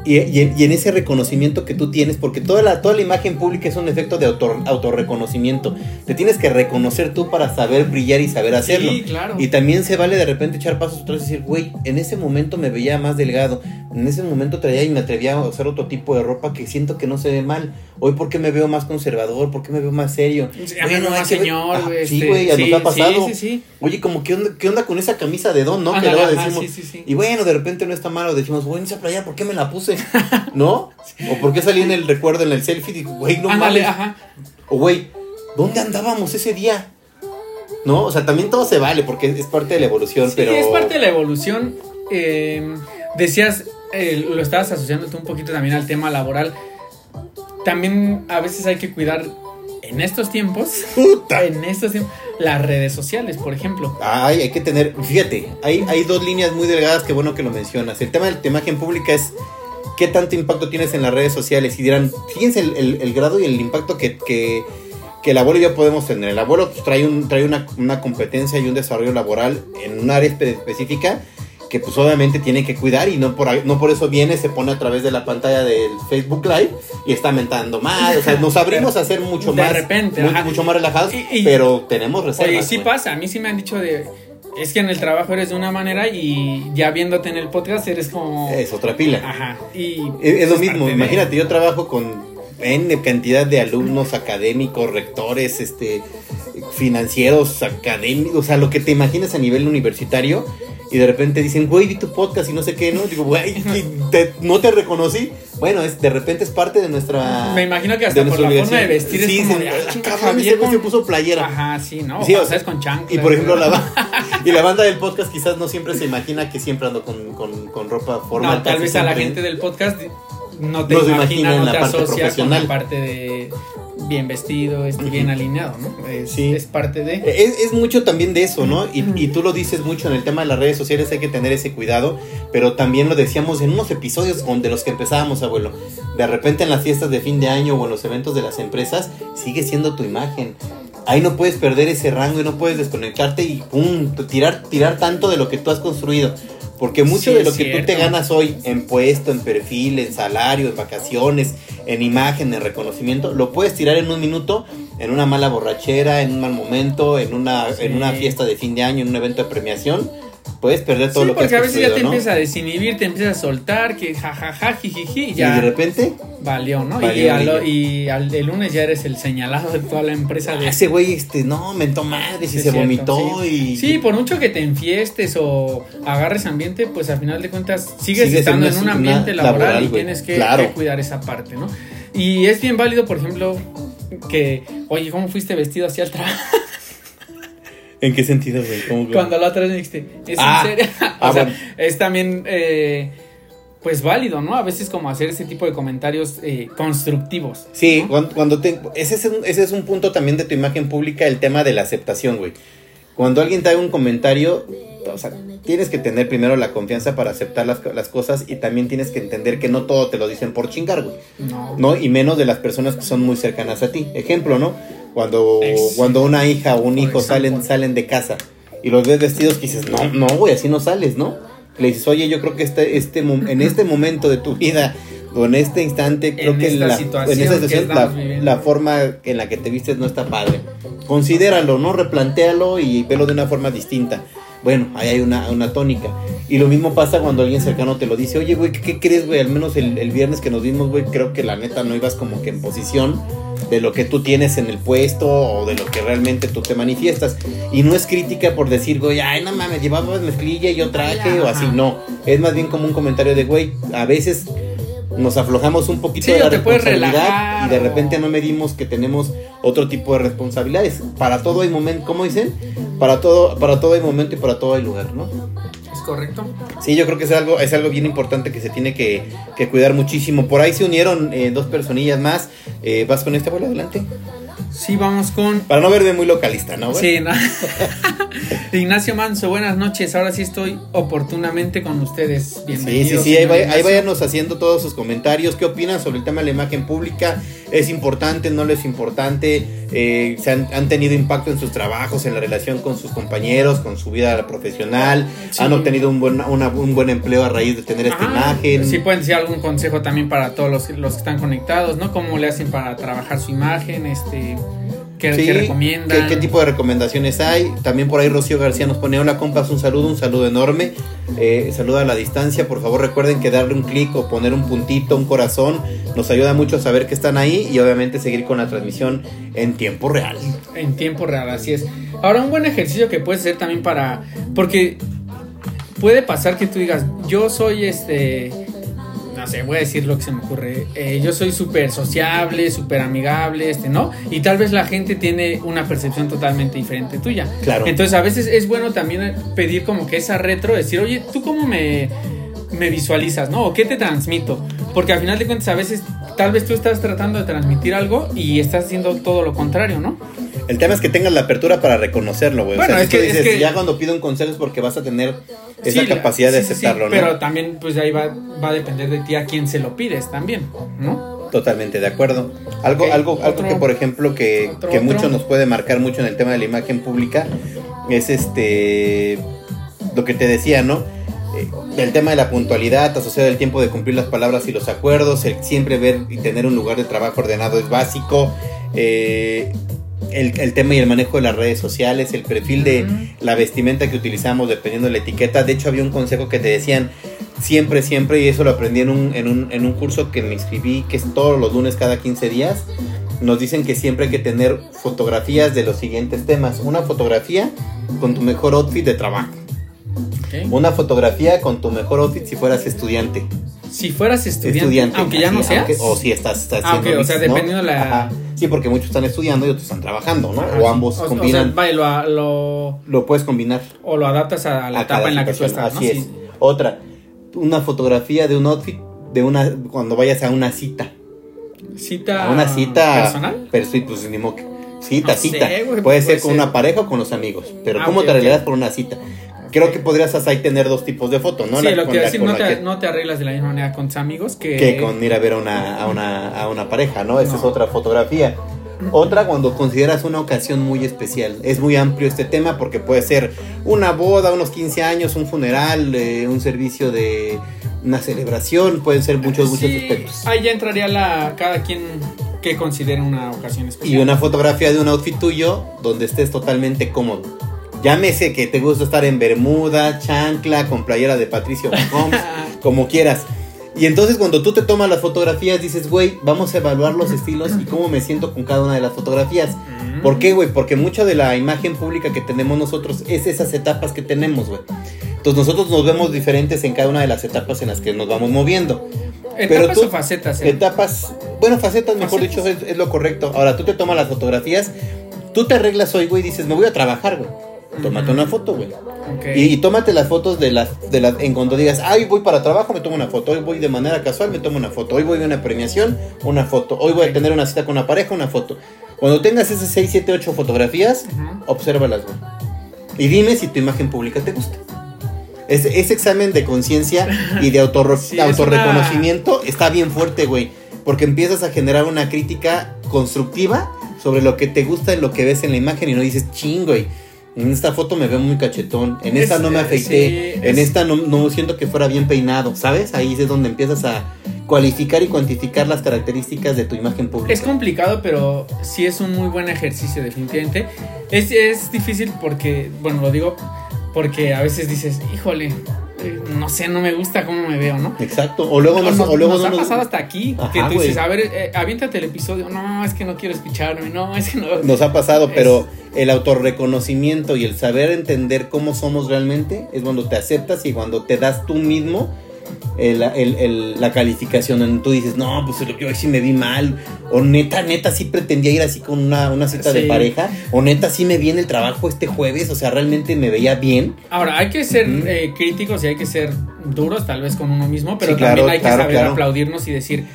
y, y en- y en ese reconocimiento que tú tienes, porque toda la, toda la imagen pública es un efecto de autor, autorreconocimiento. Te tienes que reconocer tú para saber brillar y saber hacerlo. Sí, claro. Y también se vale de repente echar pasos atrás y decir, güey, en ese momento me veía más delgado, en ese momento traía y me atrevía a usar otro tipo de ropa que siento que no se ve mal. Hoy, ¿por qué me veo más conservador? ¿Por qué me veo más serio? Sí, Bueno, que señor, Ah, güey, Sí, güey, ya sí, nos ha pasado. Sí, sí, sí. Oye, como, ¿qué onda, ¿qué onda con esa camisa de Don, no? Ándale, que luego ajá, decimos. sí, sí, sí. Y bueno, de repente no está malo, decimos, güey, esa playa, ¿por qué me la puse? [laughs] ¿No? O ¿por qué salí en el recuerdo, en el selfie? Digo, güey, no Ándale, ajá. O güey, ¿dónde andábamos ese día? ¿No? O sea, también todo se vale porque es parte de la evolución, Sí, pero... es parte de la evolución. Eh, decías, eh, lo estabas asociando tú un poquito también al tema laboral. También a veces hay que cuidar en estos tiempos, ¡Puta! en estos tiempos, las redes sociales, por ejemplo. Ay, hay que tener... Fíjate, hay, hay dos líneas muy delgadas que bueno que lo mencionas. El tema de la imagen pública es qué tanto impacto tienes en las redes sociales. Y dirán, fíjense el, el- el grado y el impacto que... que que el abuelo y yo podemos tener. El abuelo pues, trae, un, trae una, una competencia y un desarrollo laboral en un área espe- específica que pues obviamente tiene que cuidar y no por, no por eso viene, se pone a través de la pantalla del Facebook Live y está mentando mal. O sea, nos abrimos a ser mucho De más, repente, mu- ajá. mucho más relajados, Y- y- pero tenemos reservas. Oye, sí güey. pasa, a mí sí me han dicho de... Es que en el trabajo eres de una manera y ya viéndote en el podcast eres como... Es otra pila. Ajá. Y Es, es lo es mismo, de- imagínate, yo trabajo con N cantidad de alumnos académicos, rectores, este, financieros, académicos, o sea, lo que te imaginas a nivel universitario, y de repente dicen, güey, vi tu podcast y no sé qué, ¿no? Digo, güey, ¿y te- no te reconocí. Bueno, es, de repente es parte de nuestra. Me imagino que hasta de por la forma de vestir Sí, es como se- de, ah, Javier ese güey se con- puso playera. Ajá, sí, ¿no? Sí, o o sea, sea, con chanclas. Y por ejemplo, la, [laughs] y la banda del podcast quizás no siempre se imagina que siempre ando con, con, con ropa formal. No, tal vez a la gente del podcast no te No se imagina, no la te parte asocia con profesional. la parte de bien vestido, este, bien alineado, ¿no? Es, Sí. es parte de... Es, es mucho también de eso, ¿no? Y, y tú lo dices mucho en el tema de las redes sociales, hay que tener ese cuidado, pero también lo decíamos en unos episodios de los que empezábamos, abuelo. De repente en las fiestas de fin de año o en los eventos de las empresas, sigue siendo tu imagen. Ahí no puedes perder ese rango y no puedes desconectarte y pum, tirar, tirar tanto de lo que tú has construido. Porque mucho Sí, de lo que tú te ganas hoy en puesto, en perfil, en salario, en vacaciones, en imagen, en reconocimiento, lo puedes tirar en un minuto, en una mala borrachera, en un mal momento, en una, Sí. en una fiesta de fin de año, en un evento de premiación. Puedes perder todo Sí, lo que has porque a veces ya te construido, ¿no? empieza a desinhibir, te empieza a soltar, que jajaja, jijiji, y Y de ya repente, valió, ¿no? y, Valió, al, valió. y al- el lunes ya eres el señalado de toda la empresa de... ese güey, este, no, mentó madre, Sí, y se cierto, vomitó sí. y... Sí, por mucho que te enfiestes o agarres ambiente, pues al final de cuentas sigues, Sigues estando en en un ambiente laboral, laboral, y güey. tienes que, Claro. que cuidar esa parte, ¿no? Y es bien válido, por ejemplo, que, oye, ¿cómo fuiste vestido hacia el trabajo? ¿En qué sentido, güey? ¿Cómo que- Cuando la otra vez me dijiste, ¿es Ah. en serio? [laughs] o Ah, sea, bueno. es también, eh, pues válido, ¿no? A veces como hacer ese tipo de comentarios eh, constructivos. Sí, ¿no? cuando, cuando te, ese, es un, ese es un punto también de tu imagen pública, el tema de la aceptación, güey. Cuando alguien te haga un comentario, o sea, tienes que tener primero la confianza para aceptar las, las cosas y también tienes que entender que no todo te lo dicen por chingar, güey. No. ¿No? Y menos de las personas que son muy cercanas a ti. Ejemplo, ¿no? Cuando, cuando una hija o un hijo salen, salen de casa y los ves vestidos que dices, no, no, güey, así no sales, ¿no? le dices, oye, yo creo que este, este, en este momento de tu vida o en este instante, creo que, la, en esa situación, la, la, forma en la que te vistes no está padre. Considéralo, ¿no? Replantéalo y velo de una forma distinta bueno, ahí hay una, una tónica. Y lo mismo pasa cuando alguien cercano te lo dice, oye, güey, ¿qué, crees, güey? Al menos el, el, viernes que nos vimos, güey, creo que la neta no ibas como que en posición de lo que tú tienes en el puesto o de lo que realmente tú te manifiestas. Y no es crítica por decir, güey, ay, no mames, llevabas mezclilla y yo traje o así, no. Es más bien como un comentario de, güey, a veces nos aflojamos un poquito de la responsabilidad y de repente no medimos que tenemos otro tipo de responsabilidades. Para todo hay momento, ¿cómo dicen? Para todo, para todo hay momento y para todo hay lugar, ¿no? Es correcto. Sí, yo creo que es algo, es algo bien importante que se tiene que, cuidar muchísimo. Por ahí se unieron eh, dos personillas más. Eh, ¿Vas con este abuelo adelante? Sí, vamos con. Para no verme muy localista, ¿no? Sí, no. [laughs] Ignacio Manso, buenas noches. Ahora sí estoy oportunamente con ustedes. Bienvenidos. Sí, sí, sí. Ahí, ahí váyanos haciendo todos sus comentarios. ¿Qué opinan sobre el tema de la imagen pública? ¿Es importante? ¿No es importante? Eh, ¿Se han, tenido impacto en sus trabajos, en la relación con sus compañeros, con su vida profesional? ¿Han obtenido un buen, un buen empleo a raíz de tener esta imagen? Sí, pueden decir algún consejo también para todos los, los que están conectados, ¿no? ¿Cómo le hacen para trabajar su imagen? Este ¿Qué, recomiendan? ¿qué, tipo de recomendaciones hay? También por ahí Rocío García nos pone, hola compas, un saludo, un saludo enorme. Eh, saluda a la distancia, por favor recuerden que darle un clic o poner un puntito, un corazón, nos ayuda mucho a saber que están ahí y obviamente seguir con la transmisión en tiempo real. En tiempo real, así es. Ahora un buen ejercicio que puedes hacer también para... Porque puede pasar que tú digas, yo soy este no sé, voy a decir lo que se me ocurre. Eh, yo soy súper sociable, súper amigable, este, ¿no? Y tal vez la gente tiene una percepción totalmente diferente tuya. Claro. Entonces, a veces es bueno también pedir como que esa retro, decir, oye, ¿tú cómo me, me visualizas, ¿no? ¿O qué te transmito? Porque al final de cuentas, a veces tal vez tú estás tratando de transmitir algo y estás haciendo todo lo contrario, ¿no? El tema es que tengas la apertura para reconocerlo, güey. Bueno, o sea, es, que, dices, ya cuando pido un consejo es porque vas a tener esa capacidad de aceptarlo, ¿no? Pero también, pues ahí va, va a depender de ti a quién se lo pides también, ¿no? Totalmente de acuerdo. Algo, algo, algo que por ejemplo que, que mucho nos puede marcar mucho en el tema de la imagen pública es este lo que te decía, ¿no? Eh, el tema de la puntualidad, asociado al tiempo de cumplir las palabras y los acuerdos, el siempre ver y tener un lugar de trabajo ordenado es básico. Eh, el, tema y el manejo de las redes sociales, el perfil de la vestimenta que utilizamos dependiendo de la etiqueta. De hecho, había un consejo que te decían siempre, siempre, y eso lo aprendí en un, en un, en un curso que me inscribí, que es todos los lunes cada 15 días. Nos dicen que siempre hay que tener fotografías de los siguientes temas. Una fotografía con tu mejor outfit de trabajo. Una fotografía con tu mejor outfit si fueras estudiante. Si fueras estudiante, aunque ya no seas. o si estás, estás ah, o sea, dependiendo de la... Sí, porque muchos están estudiando y otros están trabajando, ¿no? o ambos combinan. O sea, lo, lo, puedes combinar. O lo adaptas a la etapa en la que tú estás, Así es. Otra, una fotografía de un outfit de una cuando vayas a una cita. ¿Cita una cita personal? Pero sí, pues ni modo Cita, cita. puede ser con una pareja o con los amigos. Pero ah, ¿cómo te arreglas por una cita? Creo que podrías hasta ahí tener dos tipos de fotos, ¿no? Sí, lo que decir, no te, no te, arreglas de la misma manera con tus amigos que... Que con ir a ver a una, a una, a una pareja, ¿no? Esa es otra fotografía. Otra cuando consideras una ocasión muy especial. Es muy amplio este tema porque puede ser una boda, unos 15 años, un funeral, eh, un servicio de una celebración, pueden ser muchos, muchos aspectos. Ahí ya entraría la cada quien que considere una ocasión especial. Y una fotografía de un outfit tuyo donde estés totalmente cómodo Llámese que te gusta estar en Bermuda, chancla, con playera de Patricio Mahomes, [laughs] como quieras. Y entonces cuando tú te tomas las fotografías dices, güey, vamos a evaluar los estilos y cómo me siento con cada una de las fotografías. ¿Por qué, güey? Porque mucha de la imagen pública que tenemos nosotros es esas etapas que tenemos, güey. Entonces nosotros nos vemos diferentes en cada una de las etapas en las que nos vamos moviendo. ¿Etapas o facetas? Eh? Etapas, bueno, facetas, mejor dicho, es, es, lo correcto. Ahora tú te tomas las fotografías, tú te arreglas hoy, güey, y dices, me voy a trabajar, güey tómate una foto, güey. Y, tómate las fotos de las, de las, en cuando digas, ay, voy para trabajo, me tomo una foto. Hoy voy de manera casual, me tomo una foto. Hoy voy a una premiación, una foto. Hoy voy a tener una cita con una pareja, una foto. Cuando tengas esas 6, 7, 8 fotografías, obsérvalas, güey. Y dime si tu imagen pública te gusta. Ese, ese examen de conciencia y de [laughs] autorreconocimiento está bien fuerte, güey. Porque empiezas a generar una crítica constructiva sobre lo que te gusta y lo que ves en la imagen y no dices, chingo, güey En esta foto me veo muy cachetón. En esta Es- no me afeité. sí, en es- esta no, no siento que fuera bien peinado. ¿Sabes? Ahí es donde empiezas a cualificar y cuantificar las características de tu imagen pública. Es complicado, pero sí es un muy buen ejercicio, definitivamente. Es, es difícil porque, bueno, lo digo porque a veces dices, híjole, no sé, no me gusta cómo me veo, ¿no? Exacto. O luego, nos, no, o luego nos no ha nos- pasado hasta aquí, que tú dices, a ver, eh, aviéntate el episodio, no, es que no quiero escucharme, no, es que no... Nos ha pasado, Es- pero el autorreconocimiento y el saber entender cómo somos realmente es cuando te aceptas y cuando te das tú mismo el- el- el- la calificación. Donde tú dices, no, pues yo sí me vi mal. O neta, neta, sí pretendía ir así con una, una cita de pareja. O neta, sí me vi en el trabajo este jueves. O sea, realmente me veía bien. Ahora, hay que ser Ujú. eh, críticos y hay que ser duros tal vez con uno mismo, pero Sí, claro, también hay que claro, saber claro. aplaudirnos y decir,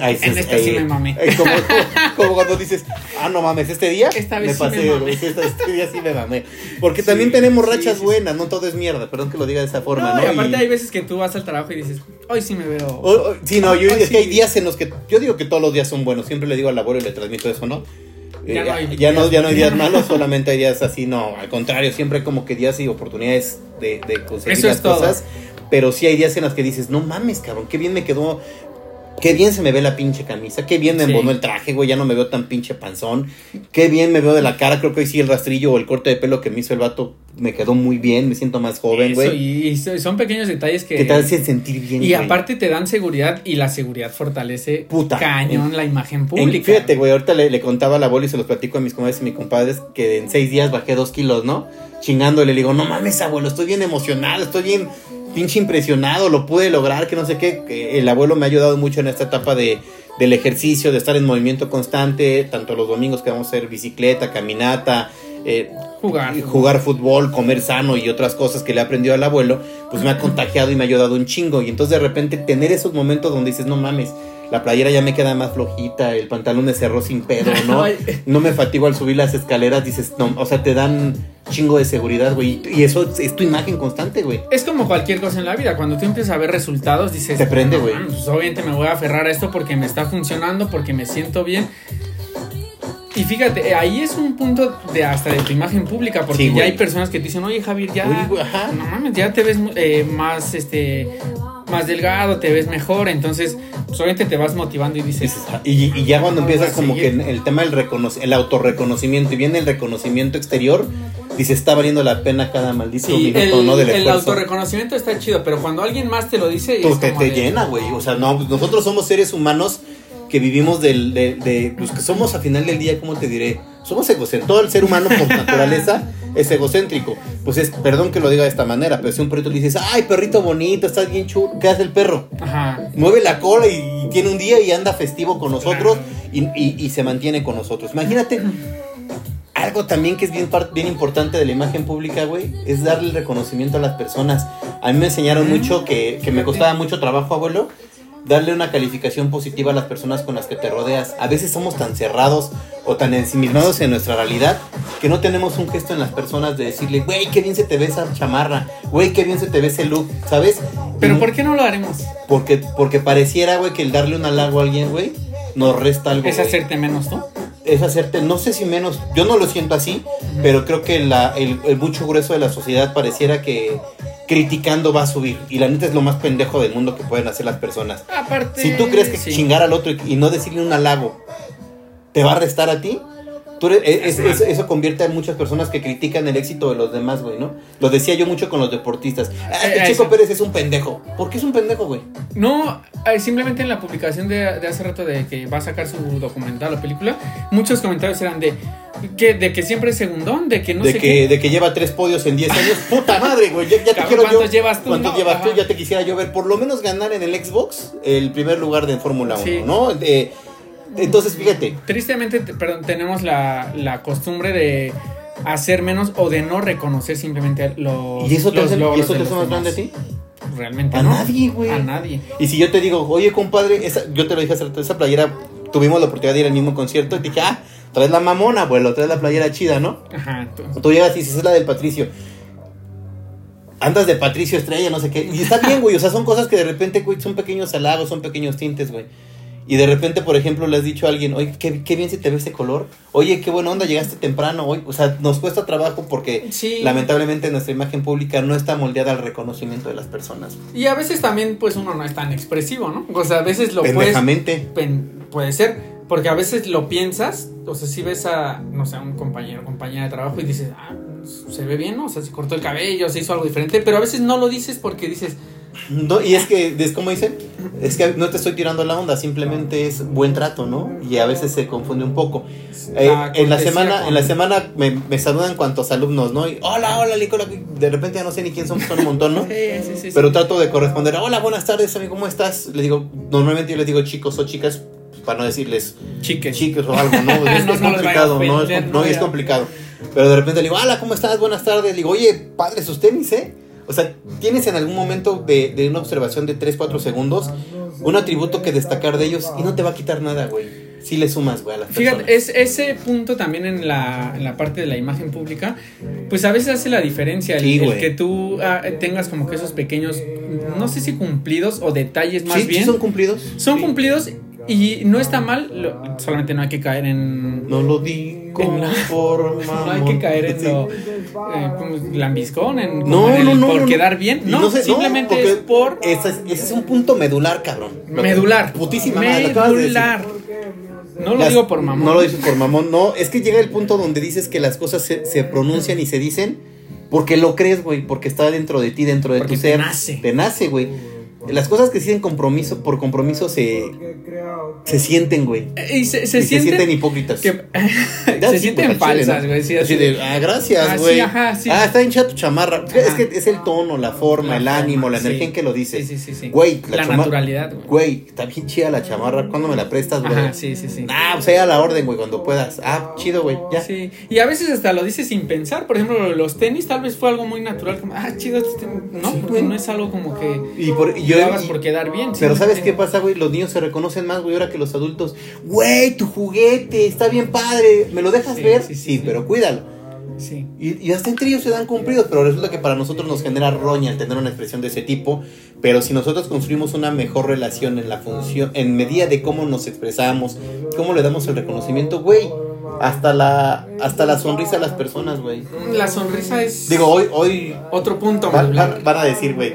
ahí En esta sí ahí- me mamé. ahí como, [laughs] como cuando dices, ah, no mames, este día Esta vez me sí pasé, me mamé. [laughs] este, este día sí me mamé. Porque Sí, también tenemos rachas buenas, no todo es mierda, perdón que lo diga de esa forma, no, ¿no? y aparte Y- hay veces que tú vas al trabajo y dices, hoy sí me veo... o- o- sí, no, yo es que hay días en los que, yo digo que todos los días son buenos, siempre le digo al abuelo y le transmito eso, ¿no? Eh, Ya no Ya, hay ya no, días ya no hay días buenos. [laughs] malos, solamente hay días así, no, al contrario, siempre hay como que días y oportunidades de, de conseguir Eso las es todo. cosas, pero sí hay días en los que dices, no mames, cabrón, qué bien me quedó, qué bien se me ve la pinche camisa, qué bien me Sí. embonó el traje, güey, ya no me veo tan pinche panzón, qué bien me veo de la cara, creo que hoy sí el rastrillo o el corte de pelo que me hizo el vato me quedó muy bien, me siento más joven, güey, y, y so- son pequeños detalles que... que te hacen sentir bien, y güey. aparte te dan seguridad y la seguridad fortalece Puta. cañón la imagen En- pública. fíjate, güey, ahorita le, le contaba al abuelo y se los platico a mis comadres y mis compadres que en seis días bajé dos kilos, ¿no? Chingándole, le digo, no mames, abuelo, estoy bien emocionado, estoy bien pinche impresionado, lo pude lograr, que no sé qué. que el abuelo me ha ayudado mucho en esta etapa de, del ejercicio, de estar en movimiento constante, tanto los domingos que vamos a hacer bicicleta, caminata, eh, Jugar. jugar fútbol, comer sano y otras cosas que le he aprendido al abuelo, pues me ha contagiado y me ha ayudado un chingo. Y entonces de repente tener esos momentos donde dices, no mames, la playera ya me queda más flojita, el pantalón me cerró sin pedo, ¿no? [laughs] No me fatigo al subir las escaleras, dices, no, o sea, te dan chingo de seguridad, güey. Y eso es tu imagen constante, güey. Es como cualquier cosa en la vida, cuando tú empiezas a ver resultados dices, Te prende, "No, güey". pues obviamente me voy a aferrar a esto porque me está funcionando, porque me siento bien. Y fíjate, eh, ahí es un punto de hasta de tu imagen pública, porque Sí, ya hay personas que te dicen, oye Javier, ya, ajá. no mames, ya te ves eh, más, este, más delgado, te ves mejor, entonces, pues obviamente te vas motivando y dices, ah, Y, y ya cuando No voy empiezas como que seguir. el tema del reconoc el autorreconocimiento y viene el reconocimiento exterior, dices, está valiendo la pena cada maldito sí, minuto, el, ¿no? Del el esfuerzo. autorreconocimiento está chido, pero cuando alguien más te lo dice, Tú es te, te de- llena, güey. O sea, no, pues nosotros somos seres humanos que vivimos del, de, de- los que somos a final del día, ¿cómo te diré? Somos egocéntricos. Todo el ser humano por [laughs] naturaleza es egocéntrico. Pues es, perdón que lo diga de esta manera, pero si un perrito le dices, ay, perrito bonito, estás bien chulo, ¿qué hace el perro? Ajá. Mueve la cola y, y tiene un día y anda festivo con nosotros y, y- y se mantiene con nosotros. Imagínate, algo también que es bien, importante de la imagen pública, güey, es darle el reconocimiento a las personas. A mí me enseñaron mucho que, que me costaba mucho trabajo, abuelo, darle una calificación positiva a las personas con las que te rodeas. A veces somos tan cerrados o tan ensimismados en nuestra realidad que no tenemos un gesto en las personas de decirle, güey, qué bien se te ve esa chamarra, güey, qué bien se te ve ese look, ¿sabes? Pero Y- ¿por qué no lo haremos? porque, porque pareciera, güey, que el darle un halago a alguien, güey, nos resta algo. Es hacerte menos tú. Es hacerte, no sé si menos, yo no lo siento así, pero creo que la, el, el mucho grueso de la sociedad pareciera que criticando va a subir. Y la neta es lo más pendejo del mundo que pueden hacer las personas. Aparte. Si tú crees que sí. chingar al otro y, y no decirle un halago te va a restar a ti, tú eres- es- es- eso convierte a muchas personas que critican el éxito de los demás, güey, ¿no? Lo decía yo mucho con los deportistas. Ah, Eh, el Chico eso. Pérez es un pendejo. ¿Por qué es un pendejo, güey? No, eh, simplemente en la publicación de, de hace rato de que va a sacar su documental o película, muchos comentarios eran de que, de que siempre es segundón, de que no de, sé que, qué. de que lleva tres podios en 10 años. ¡Puta madre, güey! Ya, ya te quiero yo. ¿cuántos llevas tú? ¿Cuántos No, llevas tú? Ya te quisiera yo ver. Por lo menos ganar en el Xbox el primer lugar de Fórmula 1, Sí. ¿no? De- entonces, fíjate. Tristemente, te- perdón, tenemos la, la costumbre de hacer menos o de no reconocer simplemente los ¿Y eso te los hace, ¿y eso te hace más grande a ti? Realmente A no. nadie, güey. A nadie. Y si yo te digo, oye, compadre, esa, yo te lo dije hace rato, esa playera, tuvimos la oportunidad de ir al mismo concierto y te dije, ah, traes la mamona, abuelo, traes la playera chida, ¿no? Ajá. tú- Tú llegas y dices, es la del Patricio. Andas de Patricio Estrella, no sé qué. Y está bien, güey. O sea, son cosas que de repente, güey, son pequeños halagos, son pequeños tintes, güey. Y de repente, por ejemplo, le has dicho a alguien, oye, qué, qué bien se te ve ese color. Oye, qué buena onda, llegaste temprano hoy. O sea, nos cuesta trabajo porque Sí. lamentablemente nuestra imagen pública no está moldeada al reconocimiento de las personas. Y a veces también, pues uno no es tan expresivo, ¿no? O sea, a veces lo puedes. Pen- puede ser, porque a veces lo piensas, o sea, si ves a, no sé, a un compañero, compañera de trabajo y dices, ah, se ve bien, ¿no? O sea, se cortó el cabello, se hizo algo diferente, pero a veces no lo dices porque dices, No, y es que, es como dicen, es que no te estoy tirando la onda, simplemente es buen trato, ¿no? Y a veces se confunde un poco. Eh, en la semana, en la semana me, me saludan cuantos alumnos, ¿no? Y, hola, hola, Nicola. De repente ya no sé ni quién son, son un montón, ¿no? [laughs] sí, sí, sí, sí. Pero trato de corresponder. Hola, buenas tardes, amigo, ¿cómo estás? Les digo, normalmente yo les digo chicos o chicas, para no decirles chiques. chicos o algo, ¿no? [laughs] Es, No, es complicado, ¿no? Es, no es complicado. Pero de repente le digo, hola, ¿cómo estás? Buenas tardes. Le digo, oye, padre, sus tenis, ¿eh? O sea, tienes en algún momento de, de una observación de 3, 4 segundos un atributo que destacar de ellos y no te va a quitar nada, güey. Si le sumas, güey, a las personas. Fíjate, es, ese punto también en la, en la parte de la imagen pública, pues a veces hace la diferencia el, Sí, el güey. que tú ah, tengas como que esos pequeños, no sé si cumplidos o detalles más ¿Sí, sí bien. son cumplidos? Son Sí. cumplidos y no está mal, lo- solamente no hay que caer en... No lo digo En la- por [laughs] No hay que caer en lo eh, lambiscón, en, No, en el no, no. por no, no. quedar bien. No, sé, simplemente es por Ese es, ese es un punto medular, cabrón. Medular. Putísima. Medular. No lo Las- digo por mamón. No lo dices por mamón, no. Es que llega el punto donde dices que las cosas se, se pronuncian y se dicen porque lo crees, güey. Porque está dentro de ti, dentro de Porque tu te ser. nace. Te nace, güey. Las cosas que dicen compromiso, por compromiso se, se sienten, güey. Y se, se Y se sienten hipócritas. que [laughs] se sienten falsas, ¿no? güey. sí, así así de, ah, gracias, Ah, sí, güey. ajá, sí. Ah, está hinchada tu chamarra. Es que es el tono, la forma, La el forma, ánimo, la energía en que lo dices. Sí, sí, sí. Güey, La chama- naturalidad, güey. Güey, está bien chida la chamarra. ¿Cuándo me la prestas, güey? Ajá, sí, sí, sí. Ah, pues ahí a la orden, güey, cuando puedas. Ah, chido, güey, ya. Sí, y a veces hasta lo dices sin pensar. Por ejemplo, los tenis tal vez fue algo muy natural. Como, ah, chido, estos tenis. No, porque güey. no es algo como que Y por, yo, lo hagas por quedar bien. pero ¿sabes qué pasa, güey? Los niños se reconocen más, güey, ahora que los adultos. Güey, tu juguete, está bien padre. ¿Me lo dejas Sí, ver? sí, Sí, pero cuídalo. Sí. Y, y hasta entre ellos se dan cumplidos, pero resulta que para nosotros nos genera roña el tener una expresión de ese tipo. Pero si nosotros construimos una mejor relación en la función, en medida de cómo nos expresamos, cómo le damos el reconocimiento, güey, hasta la, hasta la sonrisa a las personas, güey. La sonrisa es Digo, hoy, hoy otro punto van, medular. van- van a decir, güey.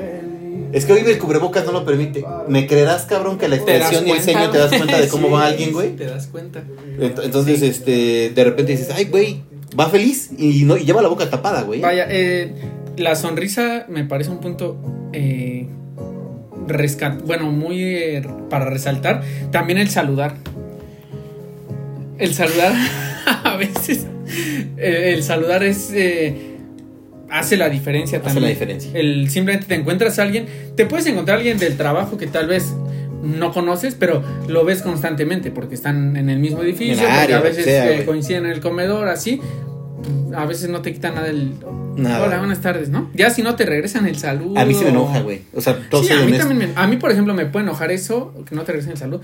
Es que hoy el cubrebocas no lo permite. ¿Me creerás, cabrón, que la expresión y el ceño te das [laughs] cuenta de cómo Sí, va alguien, sí, güey? te das cuenta. Ent- Entonces, este, de repente dices, ay, güey, va feliz y, no, y lleva la boca tapada, güey. Vaya, eh, la sonrisa me parece un punto eh, rescat bueno, muy eh, para resaltar. También el saludar. El saludar [laughs] a veces. eh, el saludar es eh, hace la diferencia Hace también. la diferencia. El simplemente te encuentras a alguien, te puedes encontrar a alguien del trabajo que tal vez no conoces, pero lo ves constantemente porque están en el mismo edificio, área, a veces sea, eh, coinciden en el comedor, así. A veces no te quitan nada el Nada. Hola, buenas tardes, ¿no? Ya si no te regresan el saludo. A mí se me enoja, güey. O sea, todo Sí, a mí honesto. también me- a mí, por ejemplo, me puede enojar eso, que no te regresen el saludo.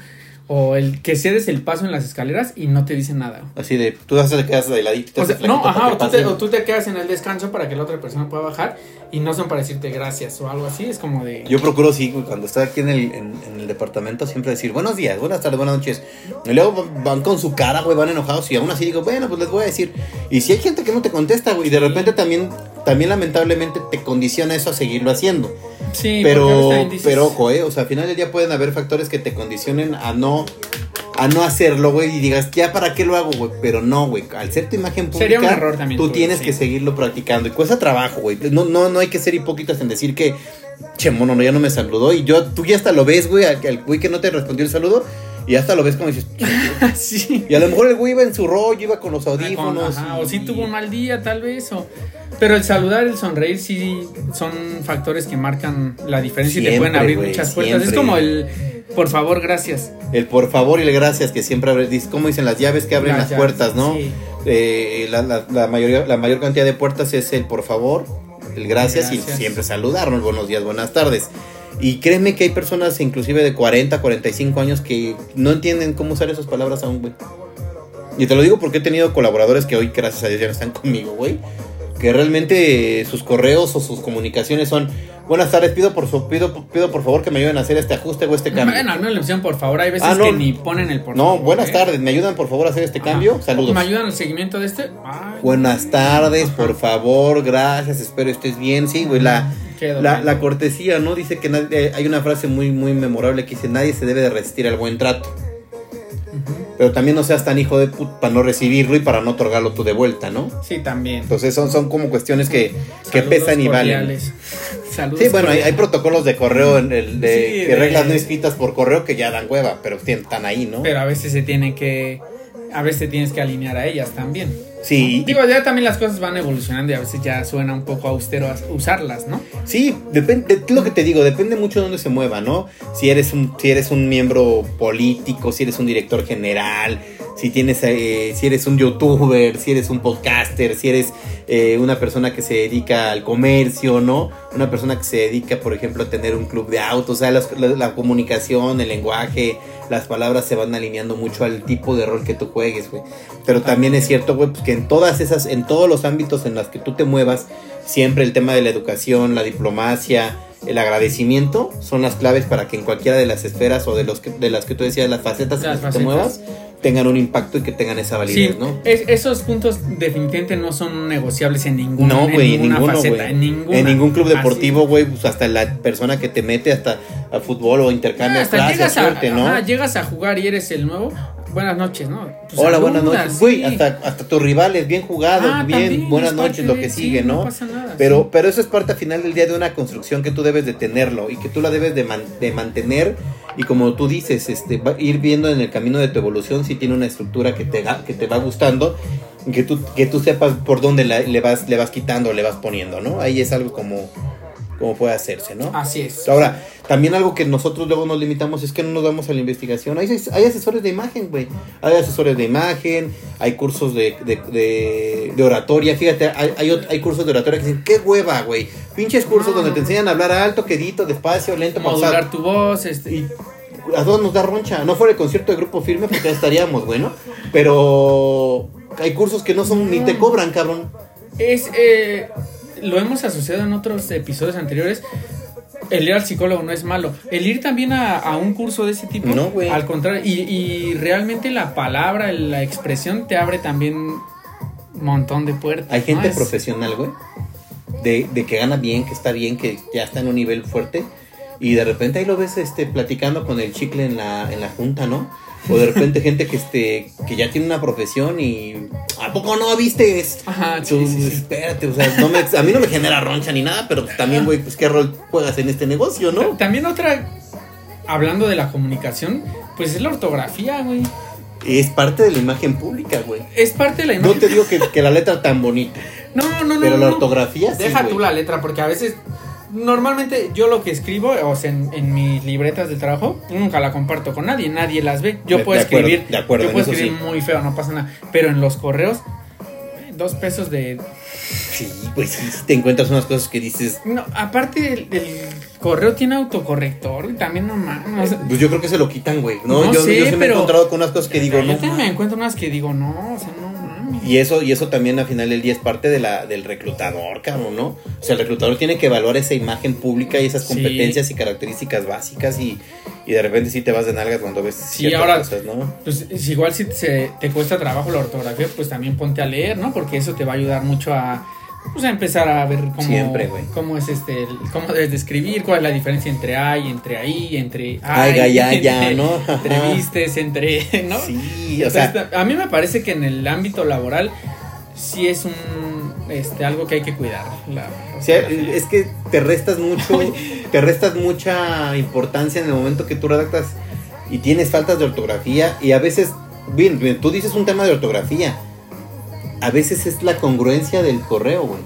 O el que cedes el paso en las escaleras y no te dicen nada. Así de, tú vas a quedar de ladito. te O sea, no, ajá, o tú, te, o tú te quedas en el descanso para que la otra persona pueda bajar y no son para decirte gracias o algo así. Es como de. Yo procuro, sí, cuando estoy aquí en el, en, en el departamento, siempre decir buenos días, buenas tardes, buenas noches. Y luego van- van con su cara, güey, van enojados y aún así digo, bueno, pues les voy a decir. Y si hay gente que no te contesta, güey, y de repente también, también lamentablemente te condiciona eso a seguirlo haciendo. sí, Pero, dices- pero ojo, eh, o sea, al final del día pueden haber factores que te condicionen a no, a no hacerlo, güey, y digas, ya para qué lo hago, güey. Pero no, güey, al ser tu imagen pública, Sería un error también, tú tienes sí. que seguirlo practicando. Y cuesta trabajo, güey. No, no, no hay que ser hipócritas en decir que, che, mono, no, ya no me saludó. Y yo, tú ya hasta lo ves, güey, al güey que no te respondió el saludo. Y hasta lo ves como dices, [laughs] sí. y a lo mejor el güey iba en su rollo, iba con los audífonos. Ajá, y- o sí tuvo un mal día, tal vez. O... Pero el saludar, el sonreír, sí son factores que marcan la diferencia y te pueden abrir muchas puertas. Es como el por favor, gracias. El por favor y el gracias que siempre abre, dice- ¿cómo dicen las llaves que abren Las las, llaves, puertas, no? sí. Eh, la, la- la mayoría, la mayor cantidad de puertas es el por favor, el gracias, Gracias. y siempre saludarnos, buenos días, buenas tardes. Y créeme que hay personas inclusive de 40, 45 años que no entienden cómo usar esas palabras aún, güey. Y te lo digo porque he tenido colaboradores que hoy, gracias a Dios, ya no están conmigo, güey. Que realmente eh, sus correos o sus comunicaciones son Buenas tardes, pido por su, pido, pido por favor que me ayuden a hacer este ajuste o este cambio. Bueno, al menos le por favor. Hay veces Ah, no. que ni ponen el por No, favor, buenas ¿eh? tardes, ¿me ayudan por favor a hacer este Ajá. cambio? Saludos. ¿Me ayudan al seguimiento de este? Ay, Buenas tardes, Ajá. por favor, gracias, espero estés bien. Sí, güey, la, Quedó la, cortesía, ¿no? Dice que nadie- eh, hay una frase muy, muy memorable que dice, nadie se debe de resistir al buen trato. Pero también no seas tan hijo de puta para no recibirlo y para no otorgarlo tú de vuelta, ¿no? Sí, también. Entonces son, son como cuestiones que, que pesan y valen. Saludos. Sí, bueno, hay, protocolos de correo, en el de, Sí, que de- reglas no escritas por correo que ya dan hueva, pero están ahí, ¿no? Pero a veces se tiene que. A veces tienes que alinear a ellas también. Sí, Digo, ya también las cosas van evolucionando y a veces ya suena un poco austero as- usarlas, ¿no? Sí, depende, lo que te digo, depende mucho de dónde se mueva, ¿no? Si eres un, si eres un miembro político, si eres un director general, si tienes, eh, si eres un youtuber, si eres un podcaster, si eres eh, una persona que se dedica al comercio, ¿no? Una persona que se dedica, por ejemplo, a tener un club de autos, o sea, la comunicación, el lenguaje, las palabras se van alineando mucho al tipo de rol que tú juegues, güey. Pero también es cierto, güey, pues que en todas esas, en todos los ámbitos en los que tú te muevas, siempre el tema de la educación, la diplomacia, el agradecimiento son las claves para que en cualquiera de las esferas o de los que, de las que tú decías, las facetas en Las que te muevas, tengan un impacto y que tengan esa validez, Sí, ¿no? es- esos puntos definitivamente no son negociables en ninguna, No, güey, en ninguna ninguno, faceta, güey. en ninguna. En ningún club deportivo, güey, pues hasta la persona que te mete hasta a fútbol o intercambio Ah, hasta clases, llegas, a, suerte, ¿no? ajá, llegas a jugar y eres el nuevo. Buenas noches, ¿no? Pues Hola, buenas noches. Güey, sí. hasta, hasta tus rivales, bien jugados, Ah, bien, también, buenas noches, lo de- que sí, sigue, ¿no? No pasa nada. Pero, sí. pero eso es parte al final del día de una construcción que tú debes de tenerlo y que tú la debes de, man- de mantener y como tú dices, este, va- ir viendo en el camino de tu evolución si tiene una estructura que te, que te va gustando y que tú, que tú sepas por dónde la- le, vas, le vas quitando, le vas poniendo, ¿no? Ahí es algo como, como puede hacerse, ¿no? Así es. Ahora, también algo que nosotros luego nos limitamos es que no nos damos a la investigación. Hay, hay asesores de imagen, güey. Hay asesores de imagen, hay cursos de, de, de- de oratoria. Fíjate, hay, hay, hay cursos de oratoria que dicen, qué hueva, güey. Pinches cursos donde no, te enseñan a hablar alto, quedito, despacio, lento, pausado. Modular tu voz, este. Y a todos nos da roncha. No fuera el concierto de grupo firme porque ya estaríamos, güey, ¿no? Pero hay cursos que no son ni te cobran, cabrón. Es, eh, lo hemos asociado en otros episodios anteriores. El ir al psicólogo no es malo. El ir también a, a un curso de ese tipo, No, güey. al contrario, y, y realmente la palabra, la expresión te abre también un montón de puertas. Hay gente ¿no? Es- profesional, güey, de, de que gana bien, que está bien, que ya está en un nivel fuerte, y de repente ahí lo ves este, platicando con el chicle en la, en la junta, ¿no? O de repente gente que este que ya tiene una profesión y ¿a poco no viste? Ajá, sí, sí, sí. espérate, o sea, no me- a mí no me genera roncha ni nada, pero también, güey, pues qué rol juegas en este negocio, ¿no? También otra, hablando de la comunicación, pues es la ortografía, güey. Es parte de la imagen pública, güey. Es parte de la No imagen. te digo que, que la letra tan bonita, [laughs] No, no, no. pero no, la no. ortografía sí, Deja güey. tú la letra, porque a veces, normalmente yo lo que escribo, o sea, en, en mis libretas de trabajo, nunca la comparto con nadie, nadie las ve. Yo De- puedo de acuerdo, escribir, de acuerdo, yo puedo escribir sí. muy feo, no pasa nada. Pero en los correos, eh, dos pesos de... Sí, pues sí, te encuentras unas cosas que dices, No, aparte el, el correo tiene autocorrector y también no mames. Pues yo creo que se lo quitan, güey. No, No yo, sé, yo sí me he encontrado con unas cosas que digo, yo no. también me encuentro unas que digo, no, o sea, no mames. Y eso, y eso también al final del día es parte de la, del reclutador, cabrón, ¿no? O sea, el reclutador tiene que evaluar esa imagen pública y esas Sí. competencias y características básicas y, y de repente sí te vas de nalgas cuando ves Sí, ciertas ahora- cosas, ¿no? Pues es igual si se- te cuesta trabajo la ortografía, pues también ponte a leer, ¿no? Porque eso te va a ayudar mucho a, pues, a empezar a ver cómo, Siempre, cómo es este, el- cómo debes de escribir, cuál es la diferencia entre ay, entre ahí, entre Ay, ya, ya, ¿no? [laughs] Entre vistes, entre, [laughs] ¿no? Sí, o sea, Entonces, a mí me parece que en el ámbito laboral sí es un, este, algo que hay que cuidar. la o sea, ortografía. es que te restas mucho, [laughs] te restas mucha importancia en el momento que tú redactas y tienes faltas de ortografía y a veces, bien, bien, tú dices un tema de ortografía, a veces es la congruencia del correo, güey.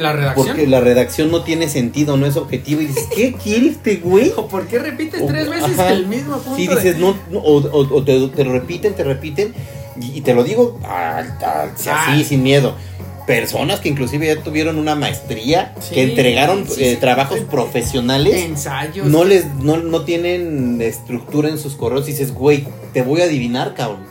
la redacción. Porque la redacción no tiene sentido, no es objetivo. Y dices, ¿qué quiere este güey? ¿O [laughs] ¿Por qué repites tres veces ajá. el mismo punto? De- dices, no, no, o, o- o te, te repiten, te repiten. Y, y te lo digo al- así, Ah. sin miedo. Personas que inclusive ya tuvieron una maestría, Sí, que entregaron sí, eh, sí. trabajos profesionales, ensayos. no les no, no tienen estructura en sus correos. Y dices, güey, te voy a adivinar, cabrón.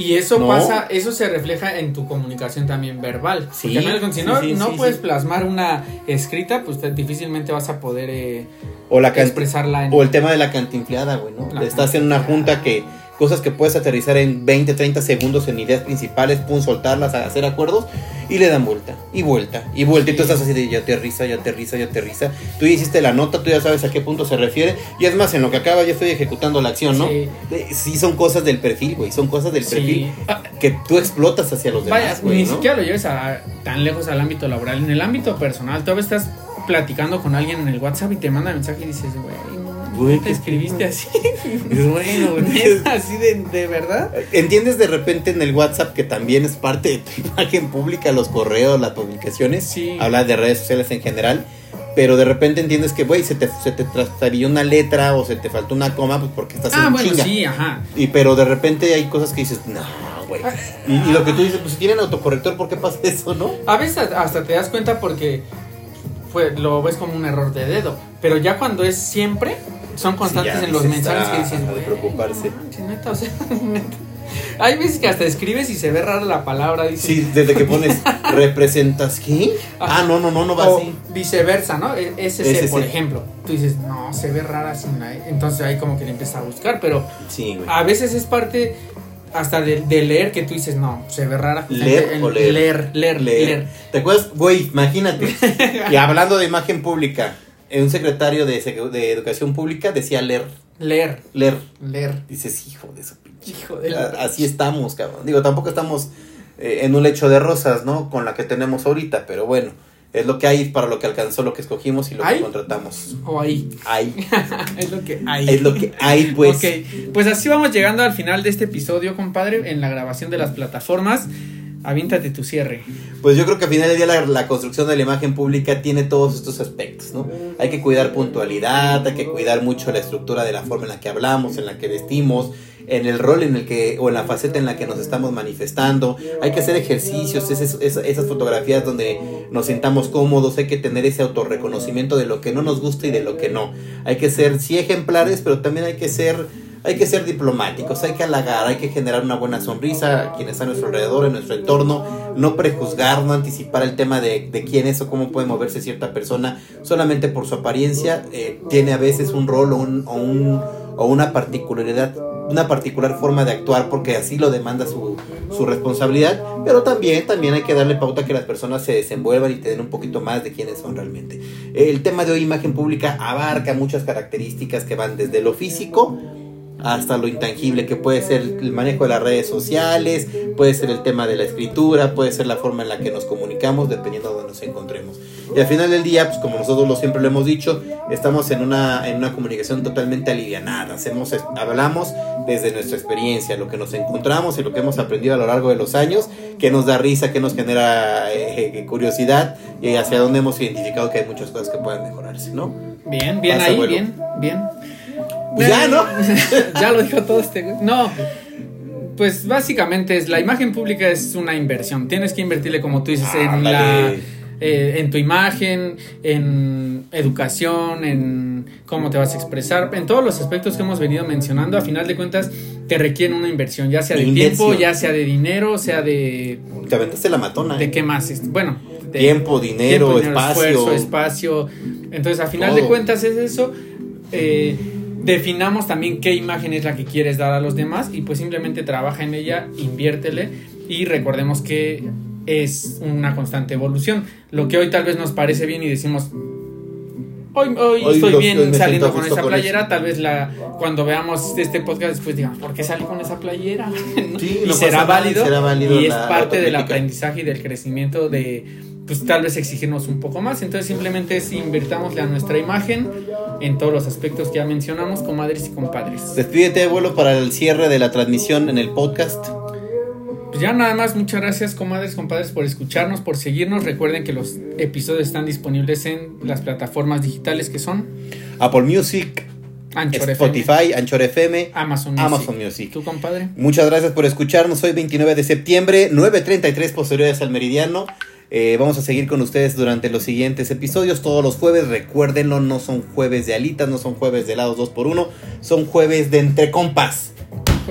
Y eso No. pasa, eso se refleja en tu comunicación también verbal. Sí, si no, sí, sí, no sí, puedes plasmar una escrita, pues te- difícilmente vas a poder eh, O la expresarla en... O el tema de la cantinfleada, güey, ¿no? La Estás en una junta que cosas que puedes aterrizar en 20, 30 segundos en ideas principales, pum, soltarlas, hacer acuerdos y le dan vuelta y vuelta y vuelta. Y tú estás así de ya aterriza, ya aterriza, ya aterriza. Tú ya hiciste la nota, tú ya sabes a qué punto se refiere. Y es más, en lo que acaba ya estoy ejecutando la acción, ¿no? Sí. Sí, son cosas del perfil, güey. Son cosas del Sí. perfil Ah, que tú explotas hacia los Vaya, demás, güey. ni ¿no? siquiera lo lleves a, tan lejos al ámbito laboral. En el ámbito personal, tú a veces estás platicando con alguien en el WhatsApp y te manda mensaje y dices, güey, Güey, te escribiste así. [laughs] Es bueno, güey. [laughs] ¿Es así de, de verdad? ¿Entiendes de repente en el WhatsApp que también es parte de tu [laughs] imagen pública, los correos, las publicaciones? Sí. Hablas de redes sociales en general. Pero de repente entiendes que, güey, se te, se te trastabilló una letra o se te faltó una coma, pues porque estás Ah, en bueno, chinga. sí, ajá. Y pero de repente hay cosas que dices, no, güey. Y, y lo que tú dices, pues si tienen autocorrector, ¿por qué pasa eso, no? A veces hasta te das cuenta porque fue, lo ves como un error de dedo. Pero ya cuando es siempre, son constantes Sí, en los mensajes que dices, de preocuparse. no neta, o sea, [laughs] neta. Hay veces que hasta escribes y se ve rara la palabra, dices. Sí, desde que pones [laughs] representas qué? Ah, no, no, no, no va o así. viceversa, ¿no? E- SC, por ejemplo. Tú dices, no, se ve rara sin la E". Entonces ahí como que le empiezas a buscar, pero Sí, güey. a veces es parte hasta de, de leer que tú dices, no, se ve rara. ¿Leer El- o leer? Leer, leer, leer. ¿Te acuerdas? Güey, imagínate. [laughs] y hablando de imagen pública, un secretario de, de Educación Pública decía leer, Leer, leer. leer. Dices, hijo de su pinche. Hijo de la- Así estamos, cabrón. Digo, tampoco estamos eh, en un lecho de rosas, ¿no? Con la que tenemos ahorita, pero bueno, es lo que hay para lo que alcanzó, lo que escogimos y lo ¿Hay? que contratamos. O ahí. Hay. [laughs] es lo que hay. Es lo que hay, pues. Ok, pues así vamos llegando al final de este episodio, compadre, en la grabación de las plataformas. Avíntate tu cierre. Pues yo creo que al final del día la, la construcción de la imagen pública tiene todos estos aspectos, ¿no? Hay que cuidar puntualidad, hay que cuidar mucho la estructura de la forma en la que hablamos, en la que vestimos, en el rol en el que, o en la faceta en la que nos estamos manifestando. Hay que hacer ejercicios, esas, esas fotografías donde nos sintamos cómodos, hay que tener ese autorreconocimiento de lo que no nos gusta y de lo que no. Hay que ser, sí, ejemplares, pero también hay que ser hay que ser diplomáticos, hay que halagar, hay que generar una buena sonrisa a quienes están a nuestro alrededor, en nuestro entorno, no prejuzgar, no anticipar el tema de, de quién es o cómo puede moverse cierta persona solamente por su apariencia, eh, tiene a veces un rol o, un, o, un, o una particularidad, una particular forma de actuar porque así lo demanda su, su responsabilidad, pero también, también hay que darle pauta a que las personas se desenvuelvan y te un poquito más de quiénes son realmente. El tema de hoy, imagen pública, abarca muchas características que van desde lo físico, hasta lo intangible que puede ser el manejo de las redes sociales, puede ser el tema de la escritura, puede ser la forma en la que nos comunicamos dependiendo de donde nos encontremos. Y al final del día, pues como nosotros lo siempre lo hemos dicho, estamos en una, en una comunicación totalmente alivianada. Hacemos, hablamos desde nuestra experiencia, lo que nos encontramos y lo que hemos aprendido a lo largo de los años, que nos da risa, que nos genera eh, curiosidad y hacia dónde hemos identificado que hay muchas cosas que pueden mejorarse, ¿no? Bien, bien Pasa, ahí, abuelo. bien, bien. Ya, ¿no? [laughs] ya lo dijo todo este. No. Pues básicamente es la imagen pública es una inversión. Tienes que invertirle, como tú dices, en la eh, en tu imagen, en educación, en cómo te vas a expresar, en todos los aspectos que hemos venido mencionando. A final de cuentas, te requieren una inversión, ya sea de Inversión. tiempo, ya sea de dinero, sea de Te aventaste la matona. de ¿eh? qué más, Es- bueno, de Tiempo, dinero, espacio. esfuerzo, espacio. Entonces, a final de cuentas es eso. Eh, definamos también qué imagen es la que quieres dar a los demás y pues simplemente trabaja en ella, inviértele y recordemos que es una constante evolución. Lo que hoy tal vez nos parece bien y decimos hoy, hoy, Hoy estoy bien saliendo con esa con playera, tal vez la cuando veamos este podcast después digamos, ¿por qué salí con esa playera? [laughs] Sí, y no será válido, será válido y es parte del aprendizaje y del crecimiento de pues tal vez exigirnos un poco más. Entonces simplemente es invirtámosle a nuestra imagen en todos los aspectos que ya mencionamos, comadres y compadres. Despídete, abuelo, para el cierre de la transmisión en el podcast. Pues ya nada más, muchas gracias, comadres, compadres, por escucharnos, por seguirnos. Recuerden que los episodios están disponibles en las plataformas digitales que son Apple Music, Anchor FM, Spotify, Anchor FM, Amazon Music. Amazon Music. ¿Tu compadre? Muchas gracias por escucharnos. Hoy 29 de septiembre, 9.33 posteriores al meridiano. Eh, vamos a seguir con ustedes durante los siguientes episodios, todos los jueves. Recuérdenlo, no son jueves de alitas, no son jueves de helados 2x1, son jueves de entre compas.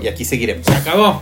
Y aquí seguiremos. Se acabó.